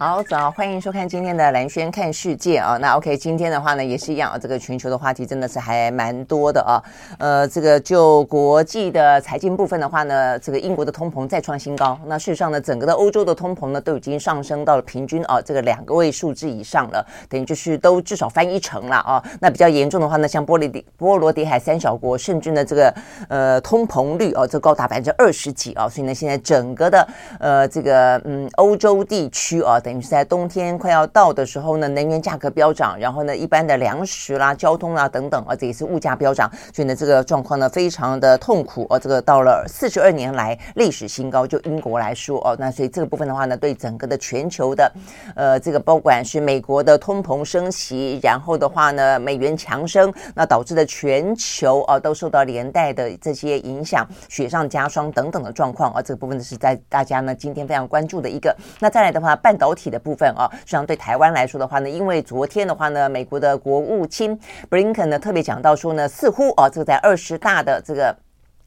好，早，欢迎收看今天的兰轩看世界啊。那 OK，今天的话呢，也是一样啊。这个全球的话题真的是还蛮多的啊。呃，这个就国际的财经部分的话呢，这个英国的通膨再创新高。那事实上呢，整个的欧洲的通膨呢，都已经上升到了平均啊这个两个位数字以上了，等于就是都至少翻一成了啊。那比较严重的话呢，像波罗的波罗的海三小国，甚至呢这个呃通膨率啊，这高达百分之二十几啊。所以呢，现在整个的呃这个嗯欧洲地区啊。等于是在冬天快要到的时候呢，能源价格飙涨，然后呢，一般的粮食啦、交通啦等等啊，这也是物价飙涨，所以呢，这个状况呢非常的痛苦啊。这个到了四十二年来历史新高，就英国来说哦，那所以这个部分的话呢，对整个的全球的呃这个，不管是美国的通膨升级，然后的话呢，美元强升，那导致的全球啊都受到连带的这些影响，雪上加霜等等的状况啊，这个部分呢是在大家呢今天非常关注的一个。那再来的话，半导体。体的部分啊，实际上对台湾来说的话呢，因为昨天的话呢，美国的国务卿布林肯呢特别讲到说呢，似乎啊，这个在二十大的这个。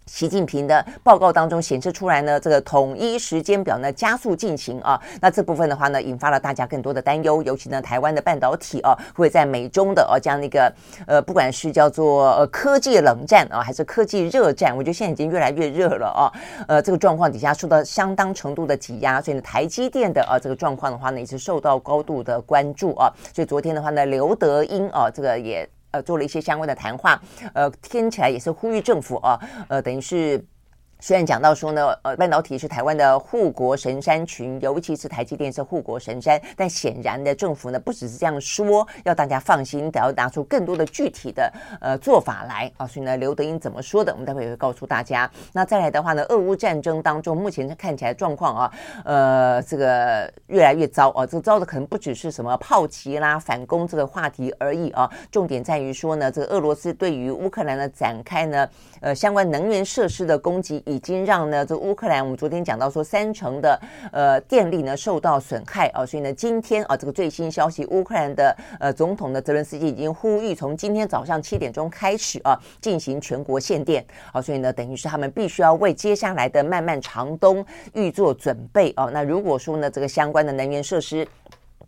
习近平的报告当中显示出来呢，这个统一时间表呢加速进行啊，那这部分的话呢，引发了大家更多的担忧，尤其呢，台湾的半导体啊，会在美中的啊这样的一个呃，不管是叫做呃科技冷战啊，还是科技热战，我觉得现在已经越来越热了啊，呃，这个状况底下受到相当程度的挤压，所以呢，台积电的啊这个状况的话呢，也是受到高度的关注啊，所以昨天的话呢，刘德英啊，这个也。呃，做了一些相关的谈话，呃，听起来也是呼吁政府啊，呃，等于是。虽然讲到说呢，呃，半导体是台湾的护国神山群，尤其是台积电是护国神山，但显然的政府呢不只是这样说，要大家放心，得要拿出更多的具体的呃做法来啊。所以呢，刘德英怎么说的，我们待会也会告诉大家。那再来的话呢，俄乌战争当中，目前看起来状况啊，呃，这个越来越糟啊。这个糟的可能不只是什么炮击啦、反攻这个话题而已啊。重点在于说呢，这个俄罗斯对于乌克兰呢展开呢，呃，相关能源设施的攻击。已经让呢，这乌克兰，我们昨天讲到说三成的呃电力呢受到损害啊，所以呢，今天啊这个最新消息，乌克兰的呃总统的泽伦斯基已经呼吁从今天早上七点钟开始啊进行全国限电啊，所以呢，等于是他们必须要为接下来的漫漫长冬预做准备啊。那如果说呢，这个相关的能源设施，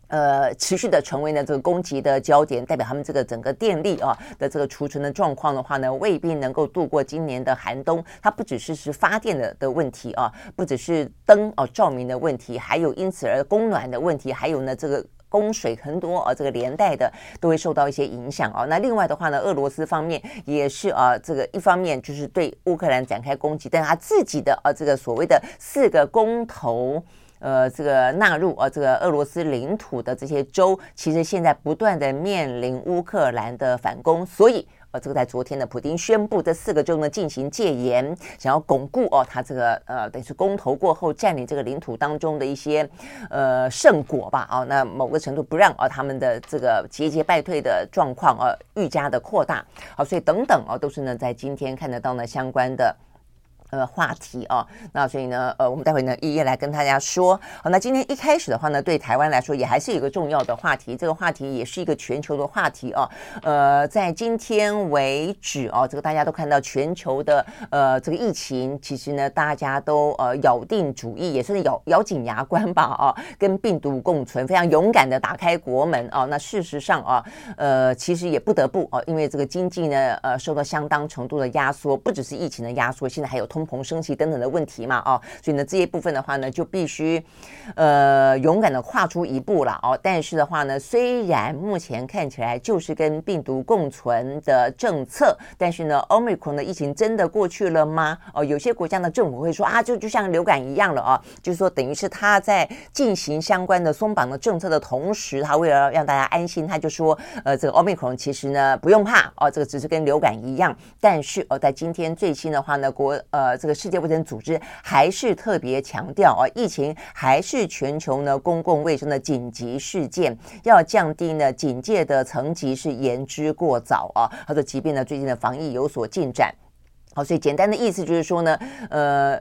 呃，持续的成为呢这个攻击的焦点，代表他们这个整个电力啊的这个储存的状况的话呢，未必能够度过今年的寒冬。它不只是是发电的的问题啊，不只是灯啊照明的问题，还有因此而供暖的问题，还有呢这个供水很多啊，这个连带的都会受到一些影响啊。那另外的话呢，俄罗斯方面也是啊，这个一方面就是对乌克兰展开攻击，但他自己的啊这个所谓的四个公投。呃，这个纳入呃这个俄罗斯领土的这些州，其实现在不断的面临乌克兰的反攻，所以呃，这个在昨天的普丁宣布这四个州呢进行戒严，想要巩固哦他这个呃等于是公投过后占领这个领土当中的一些呃胜果吧啊、哦，那某个程度不让啊、哦、他们的这个节节败退的状况啊愈加的扩大，好，所以等等啊、都是呢在今天看得到呢相关的。呃，话题啊，那所以呢，呃，我们待会呢一一来跟大家说。好，那今天一开始的话呢，对台湾来说也还是一个重要的话题，这个话题也是一个全球的话题啊。呃，在今天为止啊，这个大家都看到全球的呃这个疫情，其实呢大家都呃咬定主义，也是咬咬紧牙关吧啊，跟病毒共存，非常勇敢的打开国门啊。那事实上啊，呃，其实也不得不啊，因为这个经济呢呃受到相当程度的压缩，不只是疫情的压缩，现在还有通。膨升级等等的问题嘛，哦，所以呢，这一部分的话呢，就必须呃勇敢的跨出一步了哦。但是的话呢，虽然目前看起来就是跟病毒共存的政策，但是呢，Omicron 的疫情真的过去了吗？哦，有些国家的政府会说啊，就就像流感一样了哦，就是说等于是他在进行相关的松绑的政策的同时，他为了让大家安心，他就说呃，这个 Omicron 其实呢不用怕哦，这个只是跟流感一样。但是哦，在今天最新的话呢，国呃。这个世界卫生组织还是特别强调啊，疫情还是全球呢公共卫生的紧急事件，要降低呢警戒的层级是言之过早啊。他说，即便呢最近的防疫有所进展。好，所以简单的意思就是说呢，呃。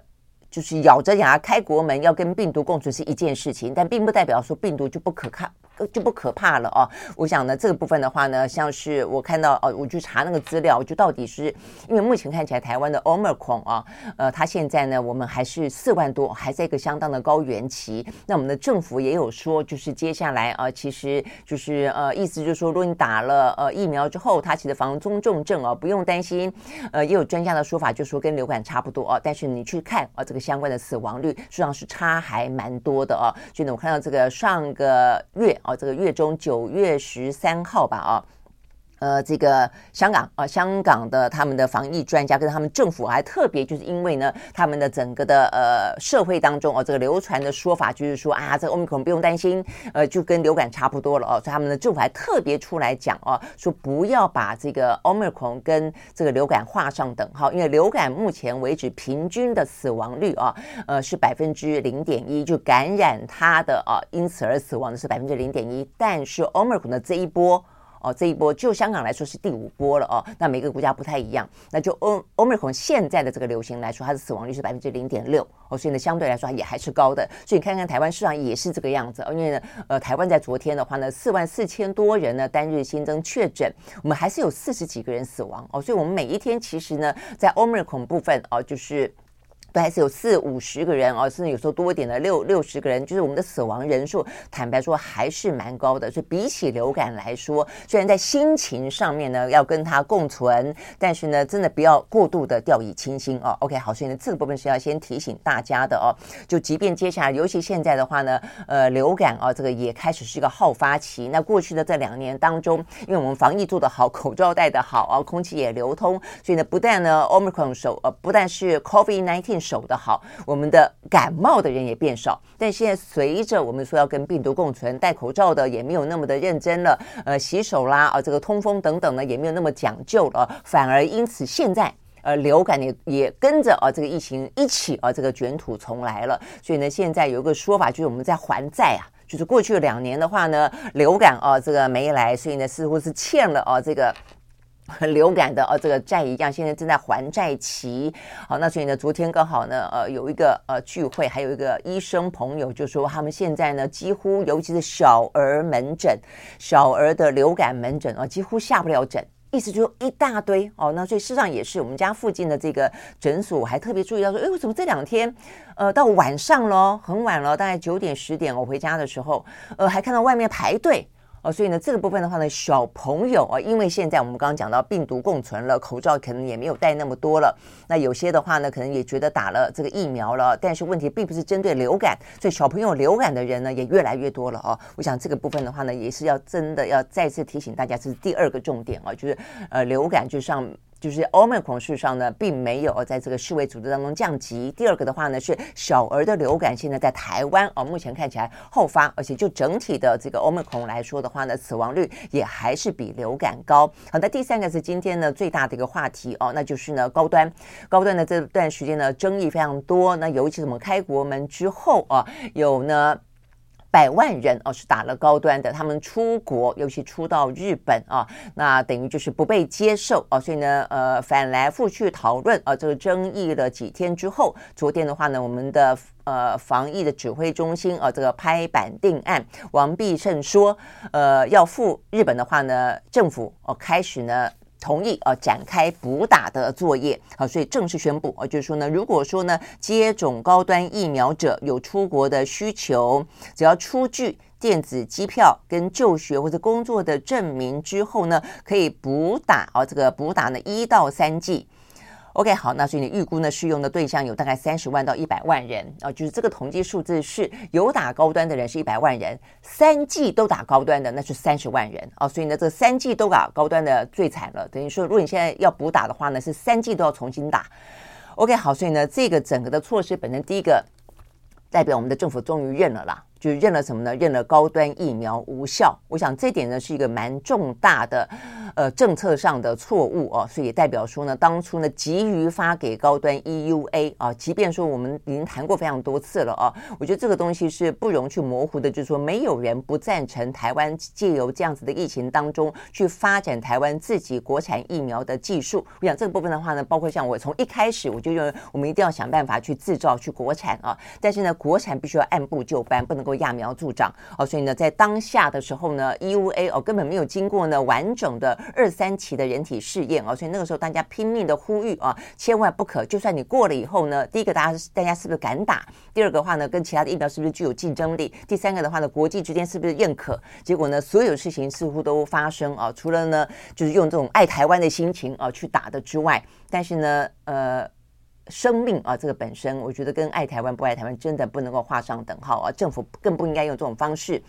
就是咬着牙开国门，要跟病毒共存是一件事情，但并不代表说病毒就不可靠。就不可怕了哦。我想呢，这个部分的话呢，像是我看到哦，我去查那个资料，就到底是因为目前看起来台湾的 Omicron 啊，呃，它现在呢，我们还是四万多，还在一个相当的高原期。那我们的政府也有说，就是接下来啊，其实就是呃，意思就是说，如果你打了呃疫苗之后，它其实防中重症啊，不用担心。呃，也有专家的说法，就是说跟流感差不多啊，但是你去看啊，这个相关的死亡率实际上是差还蛮多的啊。所以呢，我看到这个上个月。哦，这个月中九月十三号吧，啊。呃，这个香港啊，香港的他们的防疫专家跟他们政府还特别，就是因为呢，他们的整个的呃社会当中哦，这个流传的说法就是说啊，这个 Omicron 不用担心，呃，就跟流感差不多了哦，所以他们的政府还特别出来讲哦，说不要把这个 Omicron 跟这个流感画上等号，因为流感目前为止平均的死亡率啊，呃是百分之零点一，就感染它的啊，因此而死亡的是百分之零点一，但是 Omicron 的这一波。哦，这一波就香港来说是第五波了哦。那每个国家不太一样。那就欧欧美孔现在的这个流行来说，它的死亡率是百分之零点六哦，所以呢相对来说也还是高的。所以你看看台湾市场也是这个样子。因为呢，呃，台湾在昨天的话呢，四万四千多人呢单日新增确诊，我们还是有四十几个人死亡哦。所以我们每一天其实呢，在欧美孔部分哦，就是。都还是有四五十个人哦，甚至有时候多一点的六六十个人，就是我们的死亡人数，坦白说还是蛮高的。所以比起流感来说，虽然在心情上面呢要跟它共存，但是呢，真的不要过度的掉以轻心哦。OK，好，所以呢这个部分是要先提醒大家的哦。就即便接下来，尤其现在的话呢，呃，流感啊，这个也开始是一个好发期。那过去的这两年当中，因为我们防疫做得好，口罩戴得好啊，空气也流通，所以呢，不但呢，Omicron 手呃，不但是 COVID-19。守的好，我们的感冒的人也变少。但现在随着我们说要跟病毒共存，戴口罩的也没有那么的认真了，呃，洗手啦啊，这个通风等等呢也没有那么讲究了，反而因此现在呃流感也也跟着啊这个疫情一起啊这个卷土重来了。所以呢，现在有一个说法就是我们在还债啊，就是过去两年的话呢，流感啊这个没来，所以呢似乎是欠了啊这个。流感的呃这个债一样，现在正在还债期。好，那所以呢，昨天刚好呢，呃，有一个呃聚会，还有一个医生朋友就说，他们现在呢，几乎尤其是小儿门诊、小儿的流感门诊啊、几乎下不了诊。意思就是一大堆哦。那所以事实上也是，我们家附近的这个诊所，我还特别注意到说，哎，为什么这两天，呃，到晚上了，很晚了，大概九点十点，我回家的时候，呃，还看到外面排队。哦，所以呢，这个部分的话呢，小朋友啊，因为现在我们刚刚讲到病毒共存了，口罩可能也没有戴那么多了。那有些的话呢，可能也觉得打了这个疫苗了，但是问题并不是针对流感，所以小朋友流感的人呢也越来越多了哦。我想这个部分的话呢，也是要真的要再次提醒大家，这是第二个重点啊，就是呃，流感就像。就是 Omicron 事实上呢，并没有在这个世卫组织当中降级。第二个的话呢，是小儿的流感现在在台湾啊，目前看起来后发，而且就整体的这个 Omicron 来说的话呢，死亡率也还是比流感高。好，那第三个是今天呢最大的一个话题哦，那就是呢高端，高端的这段时间呢争议非常多。那尤其是我们开国门之后啊，有呢。百万人哦是打了高端的，他们出国，尤其出到日本啊，那等于就是不被接受哦，所以呢，呃，反来覆去讨论啊，这个争议了几天之后，昨天的话呢，我们的呃防疫的指挥中心啊，这个拍板定案，王必胜说，呃，要赴日本的话呢，政府哦开始呢。同意啊，展开补打的作业啊，所以正式宣布啊，就是说呢，如果说呢接种高端疫苗者有出国的需求，只要出具电子机票跟就学或者工作的证明之后呢，可以补打啊，这个补打呢一到三剂。OK，好，那所以你预估呢，适用的对象有大概三十万到一百万人啊，就是这个统计数字是有打高端的人是一百万人，三剂都打高端的那是三十万人啊，所以呢，这三剂都打高端的最惨了，等于说，如果你现在要补打的话呢，是三剂都要重新打。OK，好，所以呢，这个整个的措施本身第一个代表我们的政府终于认了啦。就认了什么呢？认了高端疫苗无效。我想这点呢是一个蛮重大的呃政策上的错误哦，所以也代表说呢，当初呢急于发给高端 EUA 啊，即便说我们已经谈过非常多次了啊，我觉得这个东西是不容去模糊的，就是说没有人不赞成台湾借由这样子的疫情当中去发展台湾自己国产疫苗的技术。我想这个部分的话呢，包括像我从一开始我就认为我们一定要想办法去制造去国产啊，但是呢，国产必须要按部就班，不能够揠苗助长哦。所以呢，在当下的时候呢，EUA 哦根本没有经过呢完整的二三期的人体试验哦，所以那个时候大家拼命的呼吁啊，千万不可，就算你过了以后呢，第一个大家大家是不是敢打？第二个话呢，跟其他的疫苗是不是具有竞争力？第三个的话呢，国际之间是不是认可？结果呢，所有事情似乎都发生啊，除了呢，就是用这种爱台湾的心情啊去打的之外，但是呢，呃。生命啊，这个本身，我觉得跟爱台湾不爱台湾真的不能够画上等号啊！政府更不应该用这种方式，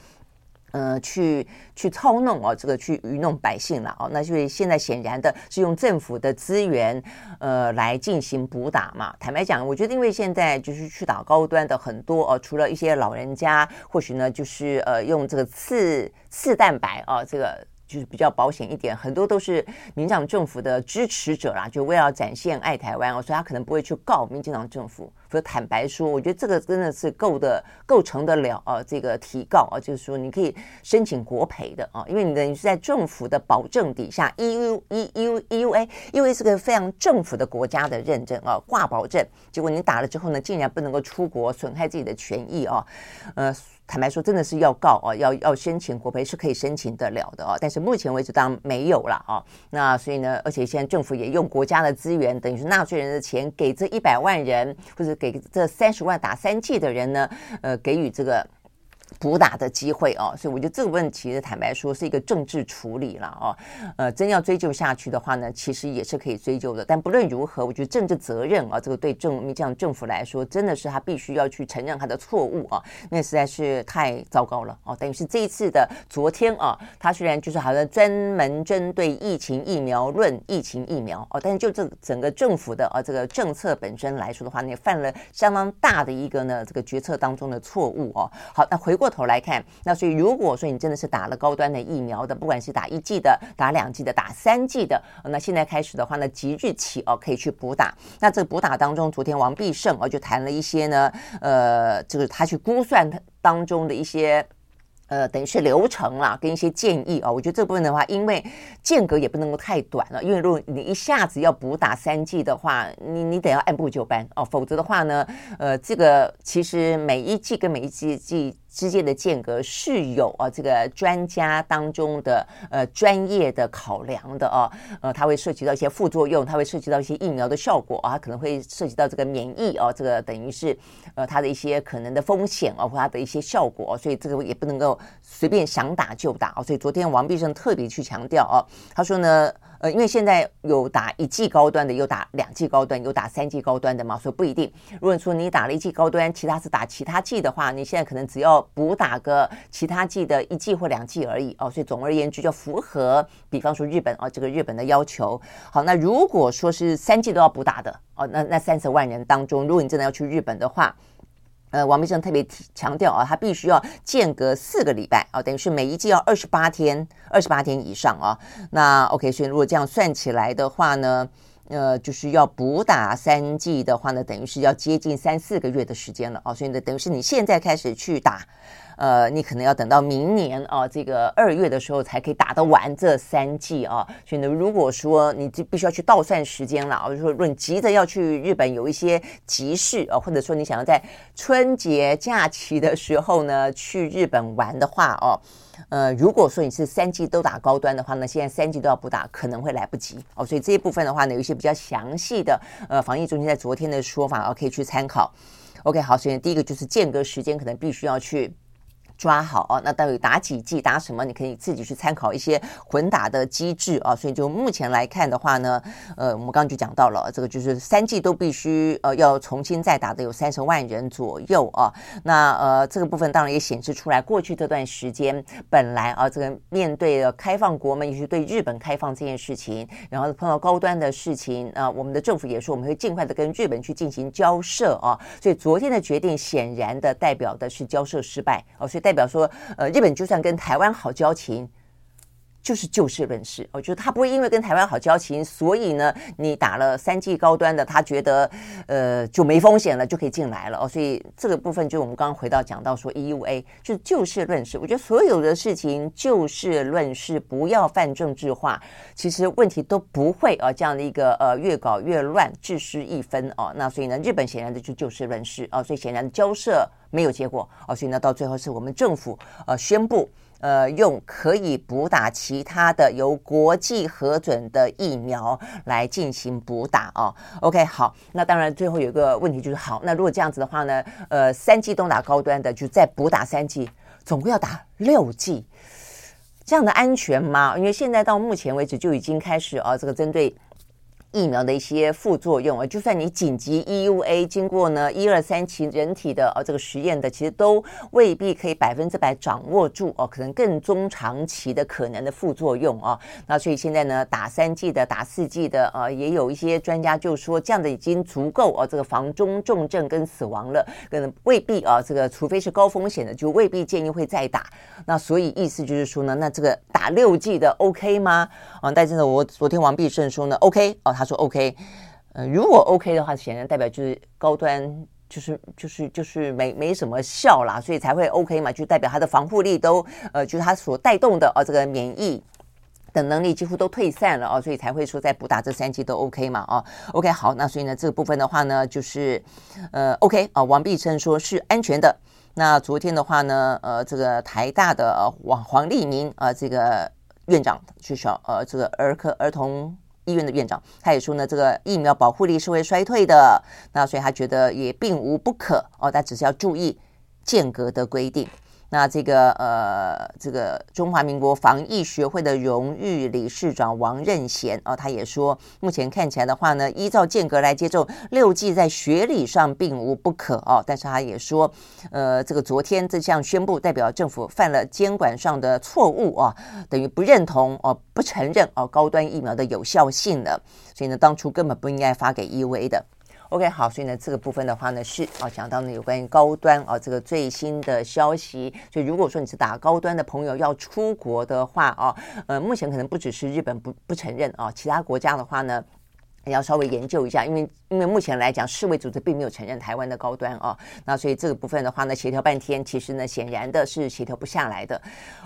呃，去去操弄啊，这个去愚弄百姓了啊！那所以现在显然的是用政府的资源，呃，来进行补打嘛。坦白讲，我觉得因为现在就是去打高端的很多哦，除了一些老人家，或许呢就是呃用这个次次蛋白啊，这个。就是比较保险一点，很多都是民进党政府的支持者啦，就为了展现爱台湾哦，所以他可能不会去告民进党政府。所以坦白说，我觉得这个真的是够的，构成得了啊，这个提告啊，就是说你可以申请国赔的啊，因为你等于是在政府的保证底下，EU E U E U A，因为是个非常政府的国家的认证啊，挂保证，结果你打了之后呢，竟然不能够出国，损害自己的权益啊，呃。坦白说，真的是要告啊，要要申请国赔是可以申请得了的啊，但是目前为止当然没有了啊。那所以呢，而且现在政府也用国家的资源，等于是纳税人的钱，给这一百万人或者给这三十万打三剂的人呢，呃，给予这个。补打的机会哦，所以我觉得这个问题，坦白说是一个政治处理了哦。呃，真要追究下去的话呢，其实也是可以追究的。但不论如何，我觉得政治责任啊，这个对政这样政府来说，真的是他必须要去承认他的错误啊，那实在是太糟糕了哦。等于是这一次的昨天啊，他虽然就是好像专门针对疫情疫苗论疫情疫苗哦，但是就这整个政府的啊这个政策本身来说的话，你犯了相当大的一个呢这个决策当中的错误哦。好，那回过。过头来看，那所以如果说你真的是打了高端的疫苗的，不管是打一剂的、打两剂的、打三剂的，那现在开始的话呢，即日起哦可以去补打。那这个补打当中，昨天王必胜哦就谈了一些呢，呃，就是他去估算当中的一些。呃，等于是流程啦，跟一些建议啊、哦，我觉得这部分的话，因为间隔也不能够太短了，因为如果你一下子要补打三剂的话，你你得要按部就班哦，否则的话呢，呃，这个其实每一剂跟每一剂剂之间的间隔是有啊这个专家当中的呃专业的考量的哦，呃，它会涉及到一些副作用，它会涉及到一些疫苗的效果啊，可能会涉及到这个免疫哦，这个等于是呃它的一些可能的风险啊，或它的一些效果，所以这个也不能够。随便想打就打哦，所以昨天王必胜特别去强调哦，他说呢，因为现在有打一剂高端的，有打两剂高端，有打三剂高端的嘛，所以不一定。如果说你打了一剂高端，其他是打其他剂的话，你现在可能只要补打个其他剂的一剂或两剂而已哦，所以总而言之就符合，比方说日本哦，这个日本的要求。好，那如果说是三剂都要补打的哦，那那三十万人当中，如果你真的要去日本的话。呃，王必胜特别强调啊，他必须要间隔四个礼拜啊，等于是每一剂要二十八天，二十八天以上啊。那 OK，所以如果这样算起来的话呢，呃，就是要补打三剂的话呢，等于是要接近三四个月的时间了啊。所以呢，等于是你现在开始去打。呃，你可能要等到明年啊，这个二月的时候才可以打得完这三剂啊。所以呢，如果说你就必须要去倒算时间了，就说，如果你急着要去日本有一些急事啊，或者说你想要在春节假期的时候呢去日本玩的话哦，呃，如果说你是三剂都打高端的话呢，现在三剂都要补打可能会来不及哦。所以这一部分的话呢，有一些比较详细的呃防疫中心在昨天的说法啊，可以去参考。OK，好，首先第一个就是间隔时间可能必须要去。抓好哦。那到底打几剂，打什么？你可以自己去参考一些混打的机制啊。所以就目前来看的话呢，呃，我们刚刚就讲到了，这个就是三剂都必须呃要重新再打的有三十万人左右啊。那呃这个部分当然也显示出来，过去这段时间本来啊这个面对的开放国门，也是对日本开放这件事情，然后碰到高端的事情啊，我们的政府也说我们会尽快的跟日本去进行交涉啊。所以昨天的决定显然的代表的是交涉失败哦，所以代表说，呃，日本就算跟台湾好交情。就是就事论事，我觉得他不会因为跟台湾好交情，所以呢，你打了三剂高端的，他觉得呃就没风险了，就可以进来了哦。所以这个部分就我们刚刚回到讲到说 EUA 就是就事论事，我觉得所有的事情就事论事，不要泛政治化，其实问题都不会啊这样的一个呃越搞越乱，置失一分哦。那所以呢，日本显然的就就事论事哦，所以显然交涉没有结果哦，所以呢到最后是我们政府呃宣布。呃，用可以补打其他的由国际核准的疫苗来进行补打哦。OK，好，那当然最后有一个问题就是，好，那如果这样子的话呢，呃，三剂都打高端的，就再补打三剂，总共要打六剂，这样的安全吗？因为现在到目前为止就已经开始啊，这个针对。疫苗的一些副作用啊，就算你紧急 EUA 经过呢一二三期人体的呃这个实验的，其实都未必可以百分之百掌握住哦，可能更中长期的可能的副作用啊。那所以现在呢，打三剂的、打四剂的呃，也有一些专家就说这样的已经足够哦，这个防中重症跟死亡了，可能未必啊，这个除非是高风险的，就未必建议会再打。那所以意思就是说呢，那这个打六剂的 OK 吗？啊，但是呢，我昨天王必胜说呢，OK 哦，他。说 OK，呃，如果 OK 的话，显然代表就是高端就是就是就是没没什么效啦，所以才会 OK 嘛，就代表他的防护力都呃，就是它所带动的哦，这个免疫的能力几乎都退散了哦，所以才会说在补打这三剂都 OK 嘛，哦，OK 好，那所以呢这个部分的话呢，就是呃 OK 啊、王必生说是安全的。那昨天的话呢，呃，这个台大的黄黄立民啊、呃，这个院长去小呃这个儿科儿童。医院的院长，他也说呢，这个疫苗保护力是会衰退的，那所以他觉得也并无不可哦，但只是要注意间隔的规定。那这个呃，这个中华民国防疫学会的荣誉理事长王任贤哦，他也说，目前看起来的话呢，依照间隔来接种六剂，在学理上并无不可哦。但是他也说，呃，这个昨天这项宣布代表政府犯了监管上的错误啊，等于不认同哦，不承认哦高端疫苗的有效性了。所以呢，当初根本不应该发给 EUA 的。OK，好，所以呢，这个部分的话呢，是啊，讲到呢有关于高端啊这个最新的消息。所以如果说你是打高端的朋友要出国的话啊，呃，目前可能不只是日本不不承认啊，其他国家的话呢。你要稍微研究一下，因为因为目前来讲，世卫组织并没有承认台湾的高端哦，那所以这个部分的话呢，协调半天，其实呢，显然的是协调不下来的。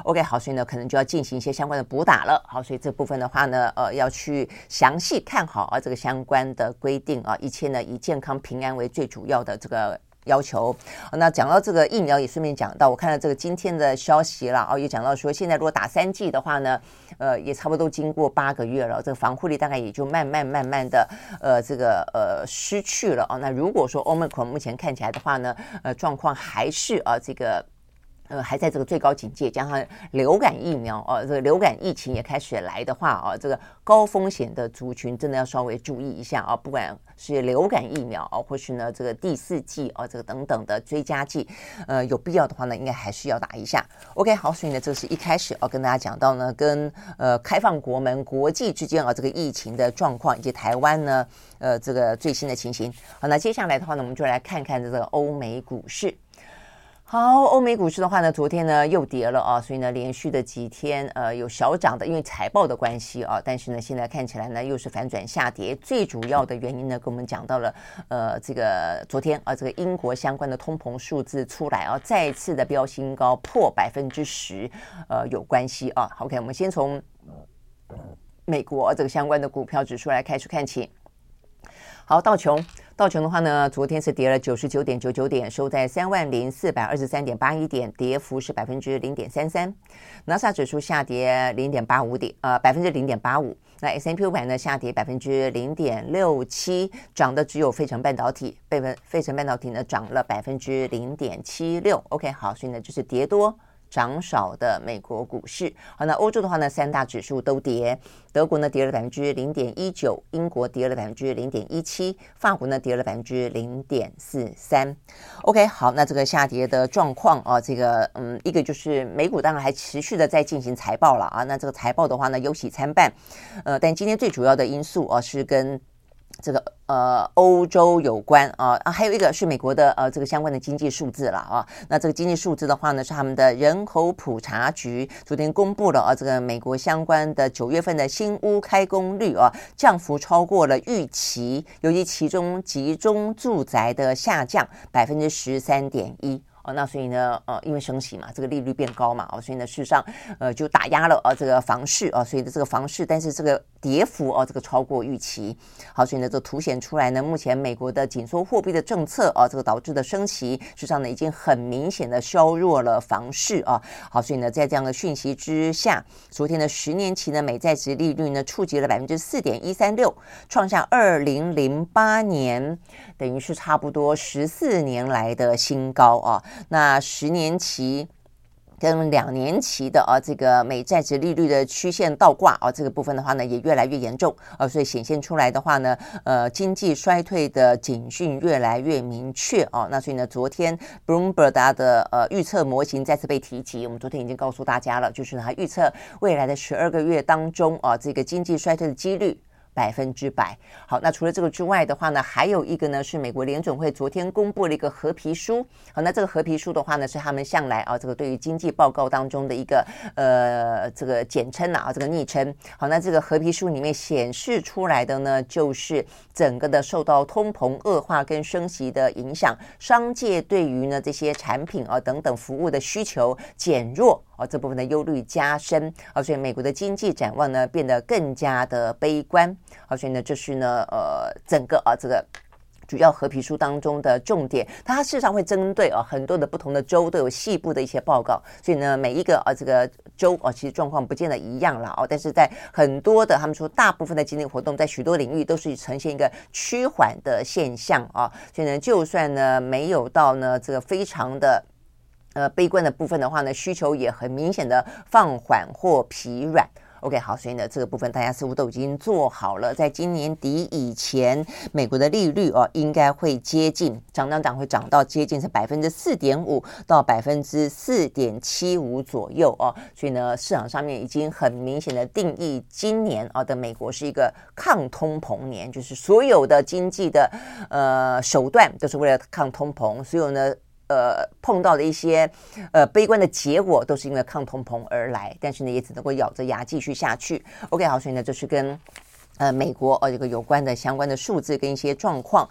OK，好，所以呢，可能就要进行一些相关的补打了。好，所以这部分的话呢，呃，要去详细看好啊这个相关的规定啊，一切呢以健康平安为最主要的这个。要求，那讲到这个疫苗，也顺便讲到，我看到这个今天的消息了啊，也讲到说，现在如果打三剂的话呢，呃，也差不多经过八个月了，这个防护力大概也就慢慢慢慢的，呃，这个呃失去了啊。那如果说 Omicron 目前看起来的话呢，呃，状况还是啊这个。呃，还在这个最高警戒，加上流感疫苗哦，这个流感疫情也开始来的话哦，这个高风险的族群真的要稍微注意一下啊，不管是流感疫苗啊，或是呢这个第四季啊，这个等等的追加剂，呃，有必要的话呢，应该还是要打一下。OK，好，所以呢，这是一开始要跟大家讲到呢，跟呃开放国门、国际之间啊这个疫情的状况，以及台湾呢呃这个最新的情形。好，那接下来的话呢，我们就来看看这个欧美股市。好，欧美股市的话呢，昨天呢又跌了啊，所以呢连续的几天呃有小涨的，因为财报的关系啊，但是呢现在看起来呢又是反转下跌，最主要的原因呢跟我们讲到了呃这个昨天啊这个英国相关的通膨数字出来啊，再次的飙新高破百分之十呃有关系啊。OK，我们先从美国这个相关的股票指数来开始看起。好，道琼。道琼的话呢，昨天是跌了九十九点九九点，收在三万零四百二十三点八一点，跌幅是百分之零点三三。纳斯达克指数下跌零点八五点，呃，百分之零点八五。那 S&P 500呢下跌百分之零点六七，涨的只有费城半导体，费城费城半导体呢涨了百分之零点七六。OK，好，所以呢就是跌多。涨少的美国股市，好，那欧洲的话呢，三大指数都跌，德国呢跌了百分之零点一九，英国跌了百分之零点一七，法国呢跌了百分之零点四三。OK，好，那这个下跌的状况啊，这个嗯，一个就是美股当然还持续的在进行财报了啊，那这个财报的话呢，忧喜参半，呃，但今天最主要的因素啊是跟。这个呃，欧洲有关啊啊，还有一个是美国的呃，这个相关的经济数字了啊。那这个经济数字的话呢，是他们的人口普查局昨天公布了啊，这个美国相关的九月份的新屋开工率啊，降幅超过了预期，尤其其中集中住宅的下降百分之十三点一。哦，那所以呢，呃，因为升息嘛，这个利率变高嘛，哦，所以呢，事实上，呃，就打压了呃这个房市啊，所以的这个房市，但是这个跌幅哦，这个超过预期，好，所以呢，这凸显出来呢，目前美国的紧缩货币的政策啊，这个导致的升息，实际上呢，已经很明显的削弱了房市啊，好，所以呢，在这样的讯息之下，昨天的十年期的美债值利率呢，触及了百分之四点一三六，创下二零零八年，等于是差不多十四年来的新高啊。那十年期跟两年期的啊，这个美债殖利率的曲线倒挂啊，这个部分的话呢，也越来越严重啊，所以显现出来的话呢，呃，经济衰退的警讯越来越明确啊。那所以呢，昨天 Bloomberg 的呃预测模型再次被提及，我们昨天已经告诉大家了，就是他预测未来的十二个月当中啊，这个经济衰退的几率。百分之百。好，那除了这个之外的话呢，还有一个呢是美国联准会昨天公布了一个褐皮书。好，那这个褐皮书的话呢，是他们向来啊这个对于经济报告当中的一个呃这个简称啊，这个昵称。好，那这个褐皮书里面显示出来的呢，就是整个的受到通膨恶化跟升息的影响，商界对于呢这些产品啊等等服务的需求减弱。啊，这部分的忧虑加深，啊，所以美国的经济展望呢变得更加的悲观，啊，所以呢，这是呢，呃，整个啊这个主要褐皮书当中的重点，它事实上会针对啊很多的不同的州都有细部的一些报告，所以呢，每一个啊这个州啊其实状况不见得一样了啊，但是在很多的他们说大部分的经济活动在许多领域都是呈现一个趋缓的现象啊，所以呢，就算呢没有到呢这个非常的。呃，悲观的部分的话呢，需求也很明显的放缓或疲软。OK，好，所以呢，这个部分大家似乎都已经做好了，在今年底以前，美国的利率哦，应该会接近涨涨涨，会涨到接近是百分之四点五到百分之四点七五左右哦。所以呢，市场上面已经很明显的定义，今年啊的美国是一个抗通膨年，就是所有的经济的呃手段都是为了抗通膨，所有呢。呃，碰到的一些呃悲观的结果，都是因为抗通膨而来，但是呢，也只能够咬着牙继续下去。OK，好，所以呢，就是跟。呃，美国哦，这个有关的相关的数字跟一些状况。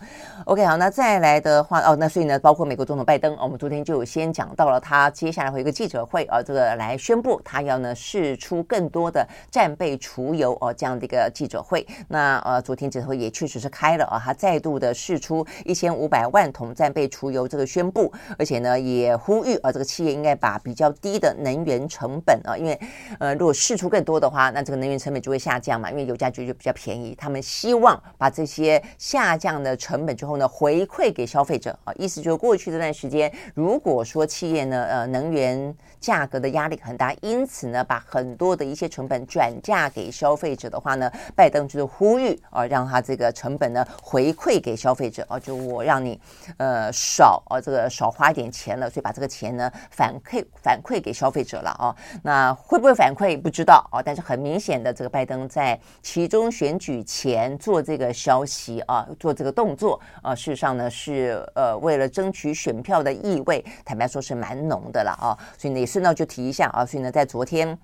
OK，好，那再来的话哦，那所以呢，包括美国总统拜登，我们昨天就先讲到了，他接下来会有一个记者会啊，这个来宣布他要呢试出更多的战备储油哦这样的一个记者会。那呃，昨天记者会也确实是开了啊，他再度的试出一千五百万桶战备储油这个宣布，而且呢也呼吁啊，这个企业应该把比较低的能源成本啊，因为呃如果试出更多的话，那这个能源成本就会下降嘛，因为油价就就比较。便宜，他们希望把这些下降的成本之后呢，回馈给消费者。啊，意思就是过去这段时间，如果说企业呢，呃，能源价格的压力很大，因此呢，把很多的一些成本转嫁给消费者的话呢，拜登就是呼吁啊，让他这个成本呢回馈给消费者啊，就我让你呃少啊，这个少花一点钱了，所以把这个钱呢反馈反馈给消费者了啊，那会不会反馈不知道啊，但是很明显的，这个拜登在其中选。举前做这个消息啊，做这个动作啊，事实上呢是呃为了争取选票的意味，坦白说是蛮浓的了啊，所以呢也顺道就提一下啊，所以呢在昨天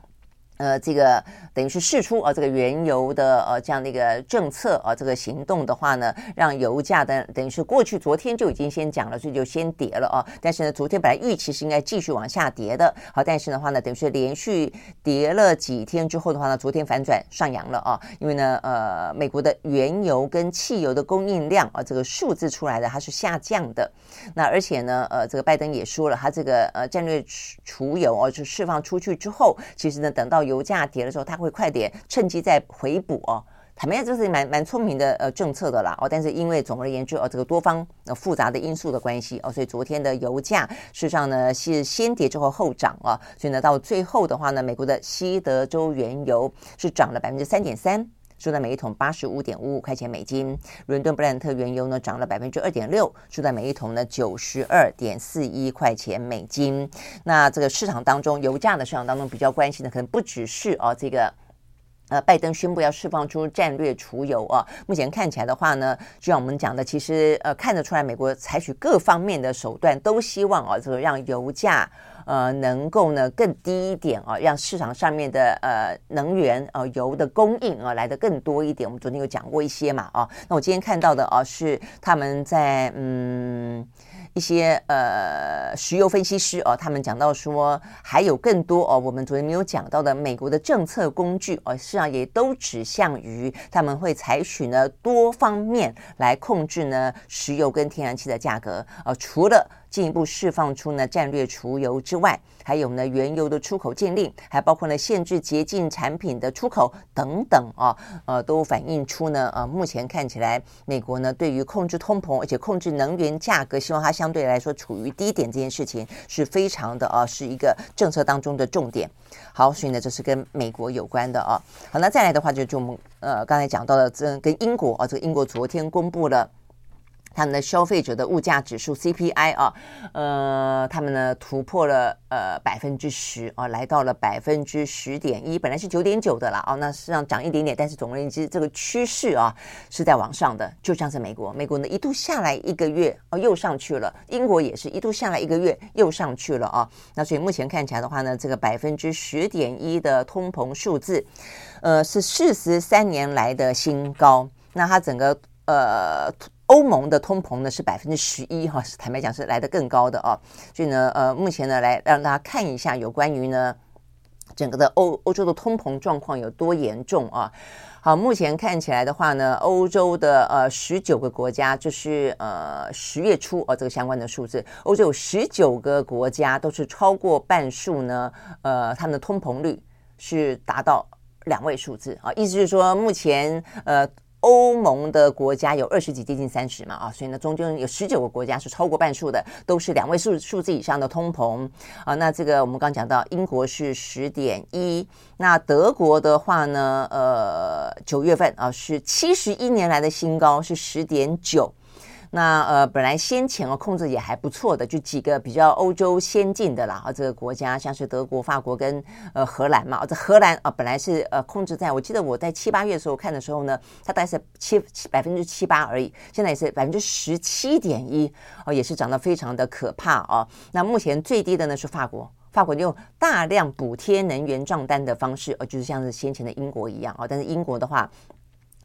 呃，这个等于是试出啊，这个原油的呃这样的一个政策啊，这个行动的话呢，让油价的等于是过去昨天就已经先讲了，所以就先跌了啊。但是呢，昨天本来预期是应该继续往下跌的，好，但是的话呢，等于是连续跌了几天之后的话呢，昨天反转上扬了啊。因为呢，呃，美国的原油跟汽油的供应量啊，这个数字出来的它是下降的。那而且呢，呃，这个拜登也说了，他这个呃战略储油哦，就释放出去之后，其实呢，等到油价跌的时候，它会快点趁机再回补哦。坦白讲，这是蛮蛮聪明的呃政策的啦哦。但是因为总而言之哦，这个多方呃复杂的因素的关系哦，所以昨天的油价事实上呢是先跌之后后涨啊。所以呢，到最后的话呢，美国的西德州原油是涨了百分之三点三，收在每一桶八十五点五五块钱美金。伦敦布兰特原油呢涨了百分之二点六，收在每一桶呢九十二点四一块钱美金。那这个市场当中，油价的市场当中比较关心的可能不只是哦这个。呃，拜登宣布要释放出战略储油啊，目前看起来的话呢，就像我们讲的，其实呃看得出来，美国采取各方面的手段，都希望啊，这个让油价呃能够呢更低一点啊，让市场上面的呃能源呃油的供应啊来得更多一点。我们昨天有讲过一些嘛啊，那我今天看到的啊是他们在嗯。一些呃石油分析师哦，他们讲到说还有更多哦，我们昨天没有讲到的美国的政策工具哦，实际上也都指向于他们会采取呢多方面来控制呢石油跟天然气的价格呃，除了。进一步释放出呢战略储油之外，还有呢原油的出口禁令，还包括呢限制洁净产品的出口等等啊，呃，都反映出呢呃目前看起来美国呢对于控制通膨，而且控制能源价格，希望它相对来说处于低点这件事情是非常的啊，是一个政策当中的重点。好，所以呢这是跟美国有关的啊。好，那再来的话就就我们呃刚才讲到的这跟英国啊，这个英国昨天公布了。他们的消费者的物价指数 CPI 啊，呃，他们呢突破了呃百分之十啊，来到了百分之十点一，本来是九点九的啦啊，那实际上涨一点点，但是总而言之，这个趋势啊是在往上的，就像是美国，美国呢一度下来一个月哦又上去了，英国也是一度下来一个月又上去了啊，那所以目前看起来的话呢，这个百分之十点一的通膨数字，呃，是四十三年来的新高，那它整个呃。欧盟的通膨呢是百分之十一哈，坦白讲是来得更高的啊，所以呢，呃，目前呢来让大家看一下有关于呢整个的欧欧洲的通膨状况有多严重啊。好，目前看起来的话呢，欧洲的呃十九个国家，就是呃十月初啊这个相关的数字，欧洲有十九个国家都是超过半数呢，呃，他们的通膨率是达到两位数字啊，意思就是说目前呃。欧盟的国家有二十几，接近三十嘛啊，所以呢，中间有十九个国家是超过半数的，都是两位数数字以上的通膨啊。那这个我们刚讲到，英国是十点一，那德国的话呢，呃，九月份啊是七十一年来的新高，是十点九。那呃，本来先前哦控制也还不错的，就几个比较欧洲先进的啦啊，这个国家像是德国、法国跟呃荷兰嘛，这荷兰啊本来是呃控制在，我记得我在七八月的时候看的时候呢，它大概是七百分之七八而已，现在也是百分之十七点一哦，也是涨得非常的可怕啊。那目前最低的呢是法国，法国用大量补贴能源账单的方式，呃，就是像是先前的英国一样啊，但是英国的话。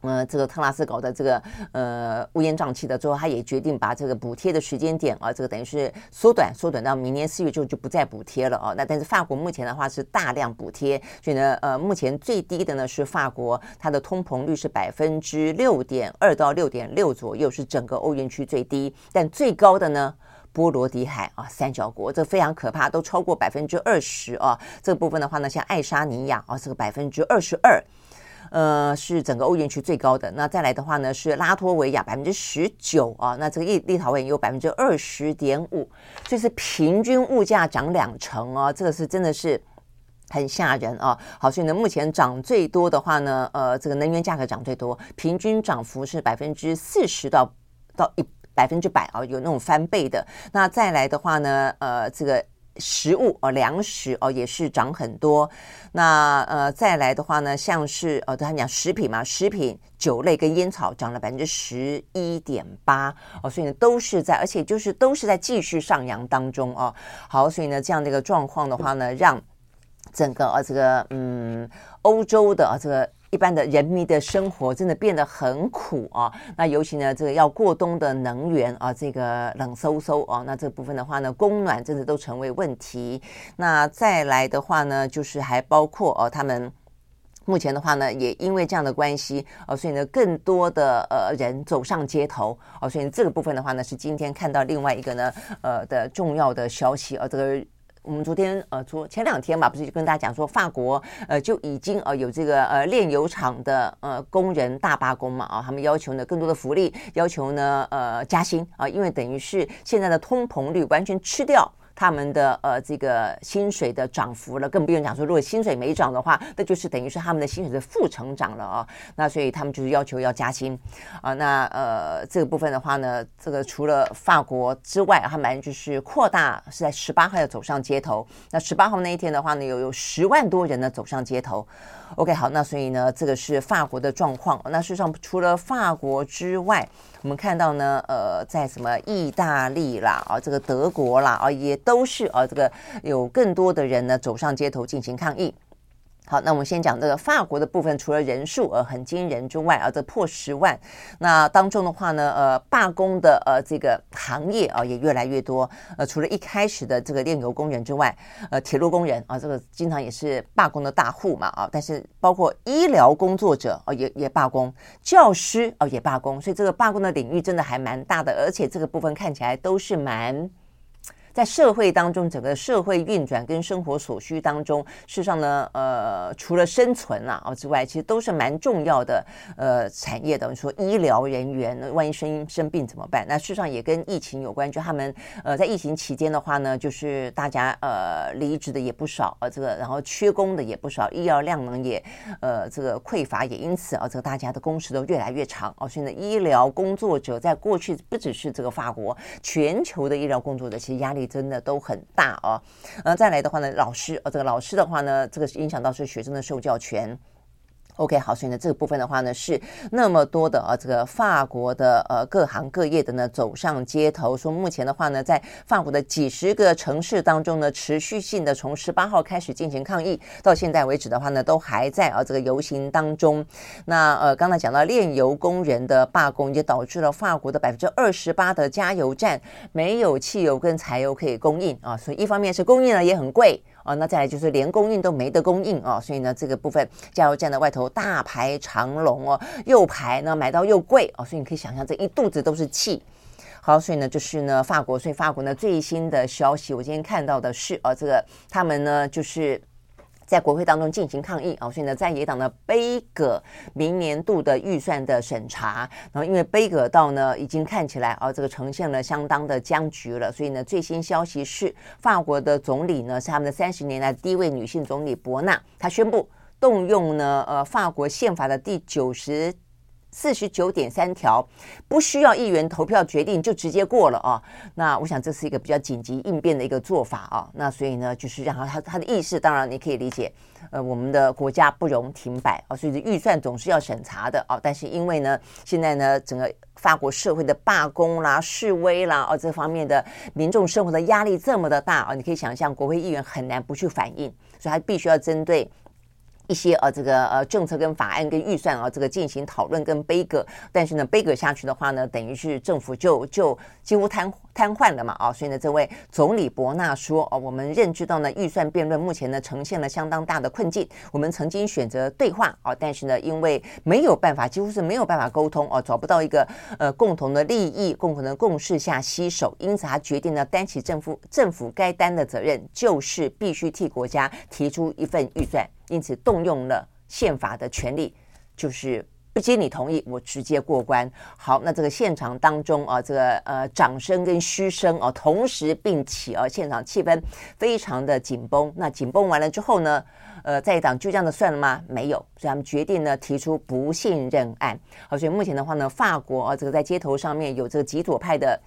呃，这个特拉斯搞的这个呃乌烟瘴气的，最后他也决定把这个补贴的时间点啊，这个等于是缩短，缩短到明年四月之后就不再补贴了啊。那但是法国目前的话是大量补贴，所以呢，呃，目前最低的呢是法国，它的通膨率是百分之六点二到六点六左右，是整个欧元区最低。但最高的呢，波罗的海啊三角国，这非常可怕，都超过百分之二十啊。这个部分的话呢，像爱沙尼亚啊，这个百分之二十二。呃，是整个欧元区最高的。那再来的话呢，是拉脱维亚百分之十九啊。那这个立立陶宛也有百分之二十点五，所以是平均物价涨两成啊。这个是真的是很吓人啊。好，所以呢，目前涨最多的话呢，呃，这个能源价格涨最多，平均涨幅是百分之四十到到一百分之百啊，有那种翻倍的。那再来的话呢，呃，这个。食物哦，粮食哦，也是涨很多。那呃，再来的话呢，像是呃，他讲食品嘛，食品、酒类跟烟草涨了百分之十一点八哦，所以呢，都是在，而且就是都是在继续上扬当中哦。好，所以呢，这样的一个状况的话呢，让。整个啊这个嗯欧洲的啊这个。一般的人民的生活真的变得很苦啊！那尤其呢，这个要过冬的能源啊，这个冷飕飕啊，那这部分的话呢，供暖真的都成为问题。那再来的话呢，就是还包括哦，他们目前的话呢，也因为这样的关系哦，所以呢，更多的呃人走上街头哦，所以这个部分的话呢，是今天看到另外一个呢呃的重要的消息啊，这个。我们昨天呃，昨前两天嘛，不是就跟大家讲说，法国呃就已经呃有这个呃炼油厂的呃工人大罢工嘛啊，他们要求呢更多的福利，要求呢呃加薪啊，因为等于是现在的通膨率完全吃掉。他们的呃这个薪水的涨幅了，更不用讲说，如果薪水没涨的话，那就是等于是他们的薪水的负成长了啊。那所以他们就是要求要加薪啊。那呃这个部分的话呢，这个除了法国之外，他们就是扩大是在十八号要走上街头。那十八号那一天的话呢，有有十万多人呢走上街头。OK，好，那所以呢，这个是法国的状况。那事实上，除了法国之外，我们看到呢，呃，在什么意大利啦，啊，这个德国啦，啊，也都是啊，这个有更多的人呢走上街头进行抗议。好，那我们先讲这个法国的部分，除了人数呃很惊人之外啊，这破十万，那当中的话呢，呃，罢工的呃这个行业啊也越来越多。呃，除了一开始的这个炼油工人之外，呃，铁路工人啊，这个经常也是罢工的大户嘛啊，但是包括医疗工作者啊也也罢工，教师啊也罢工，所以这个罢工的领域真的还蛮大的，而且这个部分看起来都是蛮。在社会当中，整个社会运转跟生活所需当中，事实上呢，呃，除了生存啊之外，其实都是蛮重要的呃产业的。你说医疗人员，万一生生病怎么办？那事实上也跟疫情有关，就他们呃在疫情期间的话呢，就是大家呃离职的也不少，呃这个然后缺工的也不少，医疗量能也呃这个匮乏，也因此啊，这个大家的工时都越来越长哦。现在，医疗工作者在过去不只是这个法国，全球的医疗工作者其实压力。真的都很大哦，呃，再来的话呢，老师，呃，这个老师的话呢，这个影响到是学生的受教权。OK，好，所以呢，这个部分的话呢，是那么多的啊，这个法国的呃各行各业的呢走上街头，说目前的话呢，在法国的几十个城市当中呢，持续性的从十八号开始进行抗议，到现在为止的话呢，都还在啊这个游行当中。那呃，刚才讲到炼油工人的罢工，也导致了法国的百分之二十八的加油站没有汽油跟柴油可以供应啊，所以一方面是供应了也很贵。哦，那再来就是连供应都没得供应哦，所以呢，这个部分加油站的外头大排长龙哦，又排呢买到又贵哦，所以你可以想象这一肚子都是气。好，所以呢，就是呢，法国，所以法国呢最新的消息，我今天看到的是啊，这个他们呢就是。在国会当中进行抗议啊，所以呢，在野党的杯葛明年度的预算的审查，然后因为杯葛到呢已经看起来啊，这个呈现了相当的僵局了，所以呢，最新消息是法国的总理呢是他们的三十年来第一位女性总理博纳，她宣布动用呢呃法国宪法的第九十。四十九点三条不需要议员投票决定就直接过了啊，那我想这是一个比较紧急应变的一个做法啊，那所以呢就是让他他他的意识，当然你可以理解，呃，我们的国家不容停摆啊，所以预算总是要审查的啊，但是因为呢现在呢整个法国社会的罢工啦、示威啦啊这方面的民众生活的压力这么的大啊，你可以想象国会议员很难不去反应，所以他必须要针对。一些呃，这个呃政策跟法案跟预算啊，这个进行讨论跟杯葛，但是呢，杯葛下去的话呢，等于是政府就就几乎瘫瘫痪了嘛啊，所以呢，这位总理伯纳说哦，我们认知到呢，预算辩论目前呢呈现了相当大的困境。我们曾经选择对话啊，但是呢，因为没有办法，几乎是没有办法沟通哦，找不到一个呃共同的利益、共同的共识下携手，因此他决定呢担起政府政府该担的责任，就是必须替国家提出一份预算。因此动用了宪法的权利，就是不经你同意，我直接过关。好，那这个现场当中啊，这个呃掌声跟嘘声啊同时并起啊，现场气氛非常的紧绷。那紧绷完了之后呢，呃，在党就这样的算了吗？没有，所以他们决定呢提出不信任案。好，所以目前的话呢，法国啊，这个在街头上面有这个极左派的。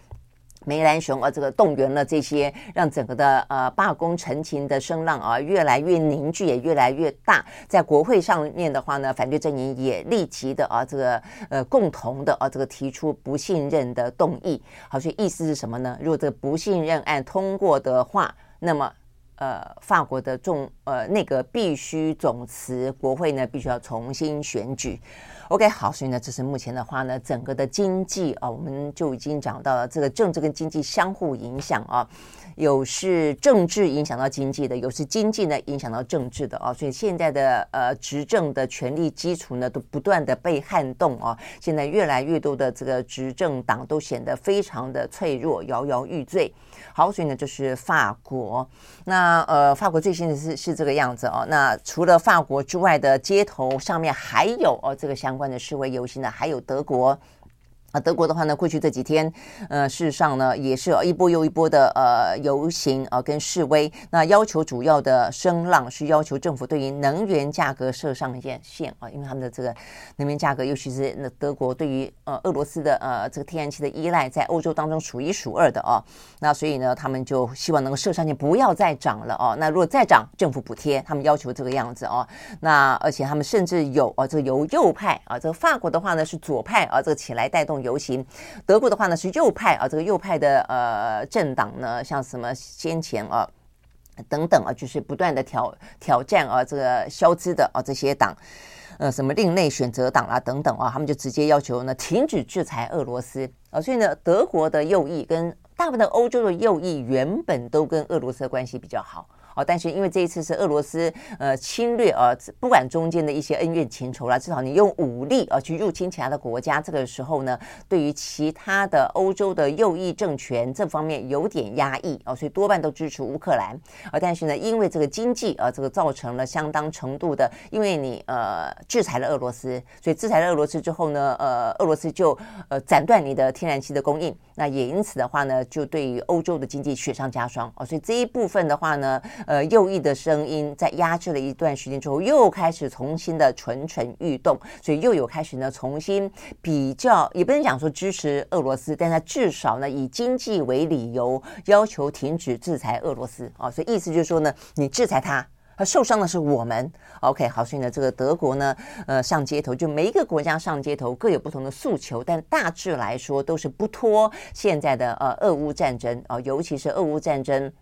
梅兰雄啊，这个动员了这些，让整个的呃罢工陈情的声浪啊越来越凝聚，也越来越大。在国会上面的话呢，反对阵营也立即的啊这个呃共同的啊这个提出不信任的动议。好，所以意思是什么呢？如果这个不信任案通过的话，那么呃，法国的众呃那个必须总辞，国会呢必须要重新选举。OK，好，所以呢，这是目前的话呢，整个的经济啊，我们就已经讲到了这个政治跟经济相互影响啊。有是政治影响到经济的，有是经济呢影响到政治的啊，所以现在的呃执政的权力基础呢都不断的被撼动啊，现在越来越多的这个执政党都显得非常的脆弱，摇摇欲坠。好，所以呢就是法国，那呃法国最新的是是这个样子哦，那除了法国之外的街头上面还有哦这个相关的示威游行呢，还有德国。啊，德国的话呢，过去这几天，呃，事实上呢，也是一波又一波的呃游行啊，跟示威。那要求主要的声浪是要求政府对于能源价格设上限限啊，因为他们的这个能源价格，尤其是那德国对于呃俄罗斯的呃这个天然气的依赖，在欧洲当中数一数二的啊。那所以呢，他们就希望能够设上限，不要再涨了哦。那如果再涨，政府补贴，他们要求这个样子哦。那而且他们甚至有啊，这个由右派啊，这个法国的话呢是左派啊，这个起来带动。游行，德国的话呢是右派啊，这个右派的呃政党呢，像什么先前啊等等啊，就是不断的挑挑战啊这个肖兹的啊这些党，呃什么另类选择党啊等等啊，他们就直接要求呢停止制裁俄罗斯。啊，所以呢德国的右翼跟大部分的欧洲的右翼原本都跟俄罗斯的关系比较好。哦，但是因为这一次是俄罗斯呃侵略啊，不管中间的一些恩怨情仇啦，至少你用武力啊去入侵其他的国家，这个时候呢，对于其他的欧洲的右翼政权这方面有点压抑啊，所以多半都支持乌克兰啊。但是呢，因为这个经济啊，这个造成了相当程度的，因为你呃制裁了俄罗斯，所以制裁了俄罗斯之后呢，呃，俄罗斯就呃斩断你的天然气的供应，那也因此的话呢，就对于欧洲的经济雪上加霜啊。所以这一部分的话呢。呃，右翼的声音在压制了一段时间之后，又开始重新的蠢蠢欲动，所以又有开始呢，重新比较，也不能讲说支持俄罗斯，但他至少呢，以经济为理由，要求停止制裁俄罗斯啊，所以意思就是说呢，你制裁他，他受伤的是我们。OK，好，所以呢，这个德国呢，呃，上街头，就每一个国家上街头各有不同的诉求，但大致来说都是不脱现在的呃俄乌战争啊，尤其是俄乌战争。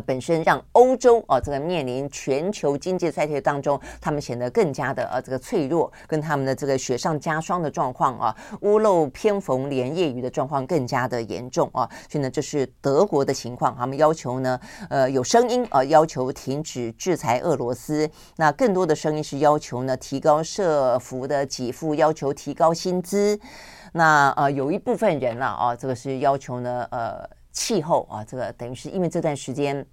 本身让欧洲啊，这个面临全球经济衰退当中，他们显得更加的呃这个脆弱，跟他们的这个雪上加霜的状况啊，屋漏偏逢连夜雨的状况更加的严重啊。所以呢，这是德国的情况，他们要求呢，呃，有声音啊，要求停止制裁俄罗斯。那更多的声音是要求呢，提高社福的给付，要求提高薪资。那呃，有一部分人了啊，这个是要求呢，呃。气候啊，这个等于是因为这段时间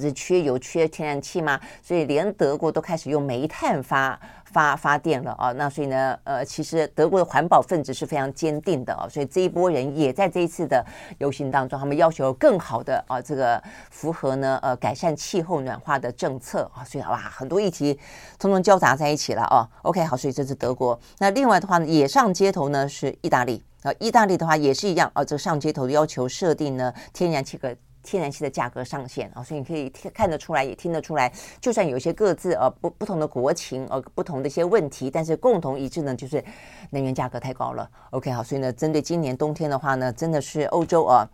不是缺油、缺天然气吗？所以连德国都开始用煤炭发发发电了啊。那所以呢，呃，其实德国的环保分子是非常坚定的啊。所以这一波人也在这一次的游行当中，他们要求更好的啊，这个符合呢呃改善气候暖化的政策啊。所以哇，很多议题通通交杂在一起了啊。OK，好，所以这是德国。那另外的话呢，也上街头呢是意大利。啊，意大利的话也是一样啊，这上街头的要求设定呢，天然气的天然气的价格上限啊，所以你可以看得出来，也听得出来，就算有一些各自呃不不同的国情呃不同的一些问题，但是共同一致呢，就是能源价格太高了。OK，好，所以呢，针对今年冬天的话呢，真的是欧洲啊。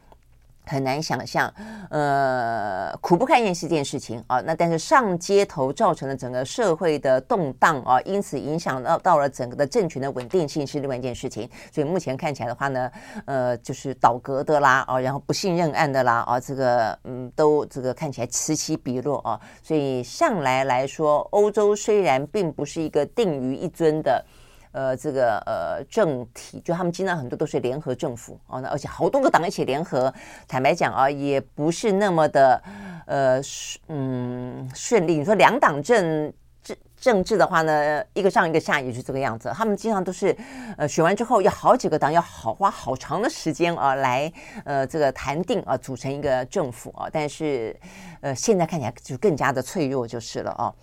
很难想象，呃，苦不堪言是件事情啊。那但是上街头造成了整个社会的动荡啊，因此影响到到了整个的政权的稳定性是另外一件事情。所以目前看起来的话呢，呃，就是倒阁的啦啊，然后不信任案的啦啊，这个嗯，都这个看起来此起彼落啊。所以向来来说，欧洲虽然并不是一个定于一尊的。呃，这个呃政体，就他们经常很多都是联合政府哦，那而且好多个党一起联合，坦白讲啊，也不是那么的呃嗯顺利。你说两党政政政治的话呢，一个上一个下，也是这个样子。他们经常都是呃选完之后，要好几个党要好花好长的时间啊，来呃这个谈定啊，组成一个政府啊。但是呃现在看起来就更加的脆弱就是了啊。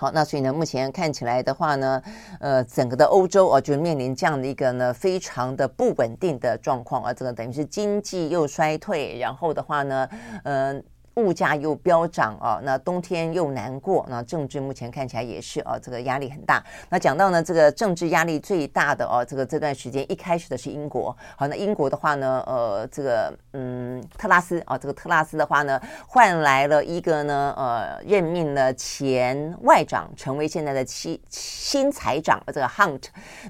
好，那所以呢，目前看起来的话呢，呃，整个的欧洲啊，就面临这样的一个呢，非常的不稳定的状况啊，这个等于是经济又衰退，然后的话呢，嗯，物价又飙涨啊，那冬天又难过，那政治目前看起来也是啊，这个压力很大。那讲到呢，这个政治压力最大的哦，这个这段时间一开始的是英国，好，那英国的话呢，呃，这个嗯，特拉斯啊，这个特拉斯的话呢，换来了一个呢，呃，任命了前外长成为现在的新新财长，这个 Hunt，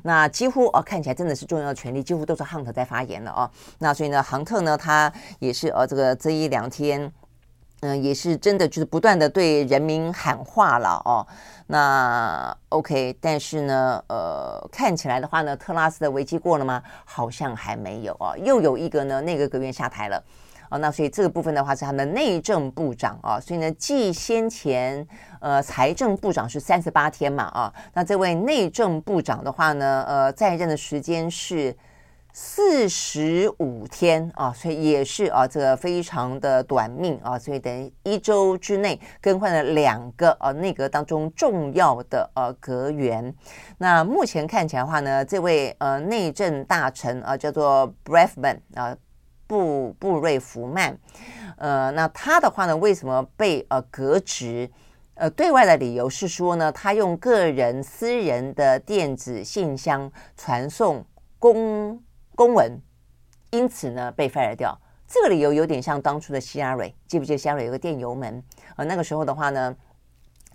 那几乎哦，看起来真的是重要的权力，几乎都是 Hunt 在发言了啊。那所以呢，杭特呢，他也是呃，这个这一两天。嗯，也是真的，就是不断的对人民喊话了哦。那 OK，但是呢，呃，看起来的话呢，特拉斯的危机过了吗？好像还没有哦。又有一个呢，内阁阁员下台了哦。那所以这个部分的话是他的内政部长啊。所以呢，继先前呃财政部长是三十八天嘛啊，那这位内政部长的话呢，呃，在任的时间是。四十五天啊，所以也是啊，这个非常的短命啊，所以等于一周之内更换了两个、啊、内阁当中重要的呃阁员。那目前看起来的话呢，这位呃内政大臣啊叫做 Braverman 啊布布瑞弗曼，呃，那他的话呢，为什么被呃革职？呃，对外的理由是说呢，他用个人私人的电子信箱传送公。公文，因此呢被 fire 掉。这个理由有点像当初的希拉蕊，记不记得希拉蕊有个电油门？呃，那个时候的话呢。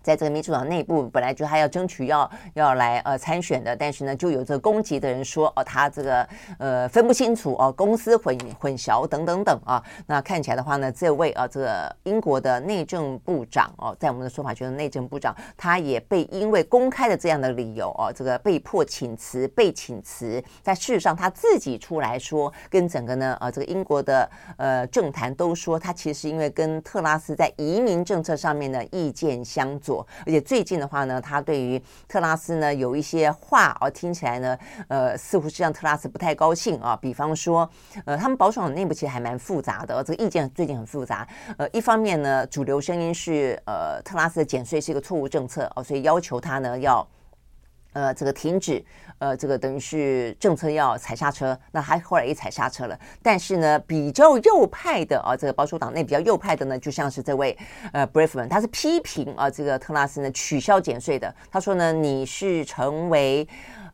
在这个民主党内部，本来就还要争取要要来呃参选的，但是呢，就有这个攻击的人说哦，他这个呃分不清楚哦，公私混混淆等等等啊。那看起来的话呢，这位啊这个英国的内政部长哦，在我们的说法就是内政部长，他也被因为公开的这样的理由哦，这个被迫请辞，被请辞。但事实上他自己出来说，跟整个呢呃这个英国的呃政坛都说，他其实因为跟特拉斯在移民政策上面呢意见相左。而且最近的话呢，他对于特拉斯呢有一些话哦，听起来呢，呃，似乎是让特拉斯不太高兴啊。比方说，呃，他们保守党内部其实还蛮复杂的，这个意见最近很复杂。呃，一方面呢，主流声音是呃，特拉斯的减税是一个错误政策哦，所以要求他呢要。呃，这个停止，呃，这个等于是政策要踩刹车，那他后来也踩刹车了。但是呢，比较右派的啊，这个保守党内比较右派的呢，就像是这位呃 b r i e f m a n 他是批评啊，这个特拉斯呢取消减税的。他说呢，你是成为。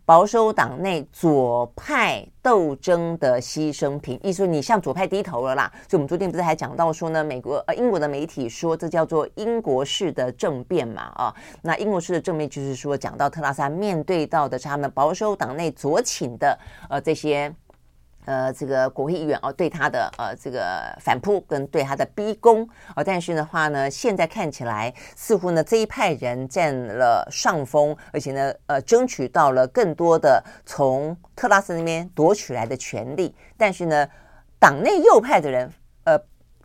保守党内左派斗争的牺牲品，意思说你向左派低头了啦。所以，我们昨天不是还讲到说呢，美国呃英国的媒体说这叫做英国式的政变嘛啊？那英国式的政变就是说，讲到特拉斯面对到的是他们保守党内左倾的呃这些。呃，这个国会议员哦，对他的呃这个反扑跟对他的逼宫哦，但是的话呢，现在看起来似乎呢这一派人占了上风，而且呢呃争取到了更多的从特拉斯那边夺取来的权利，但是呢党内右派的人。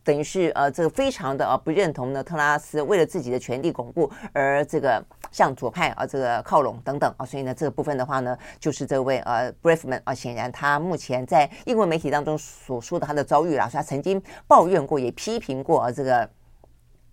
等于是呃，这个非常的啊不认同呢，特拉斯为了自己的权力巩固而这个向左派啊这个靠拢等等啊，所以呢这个部分的话呢，就是这位呃 b r i e f m a n 啊，显然他目前在英文媒体当中所说的他的遭遇啦，所以他曾经抱怨过，也批评过啊这个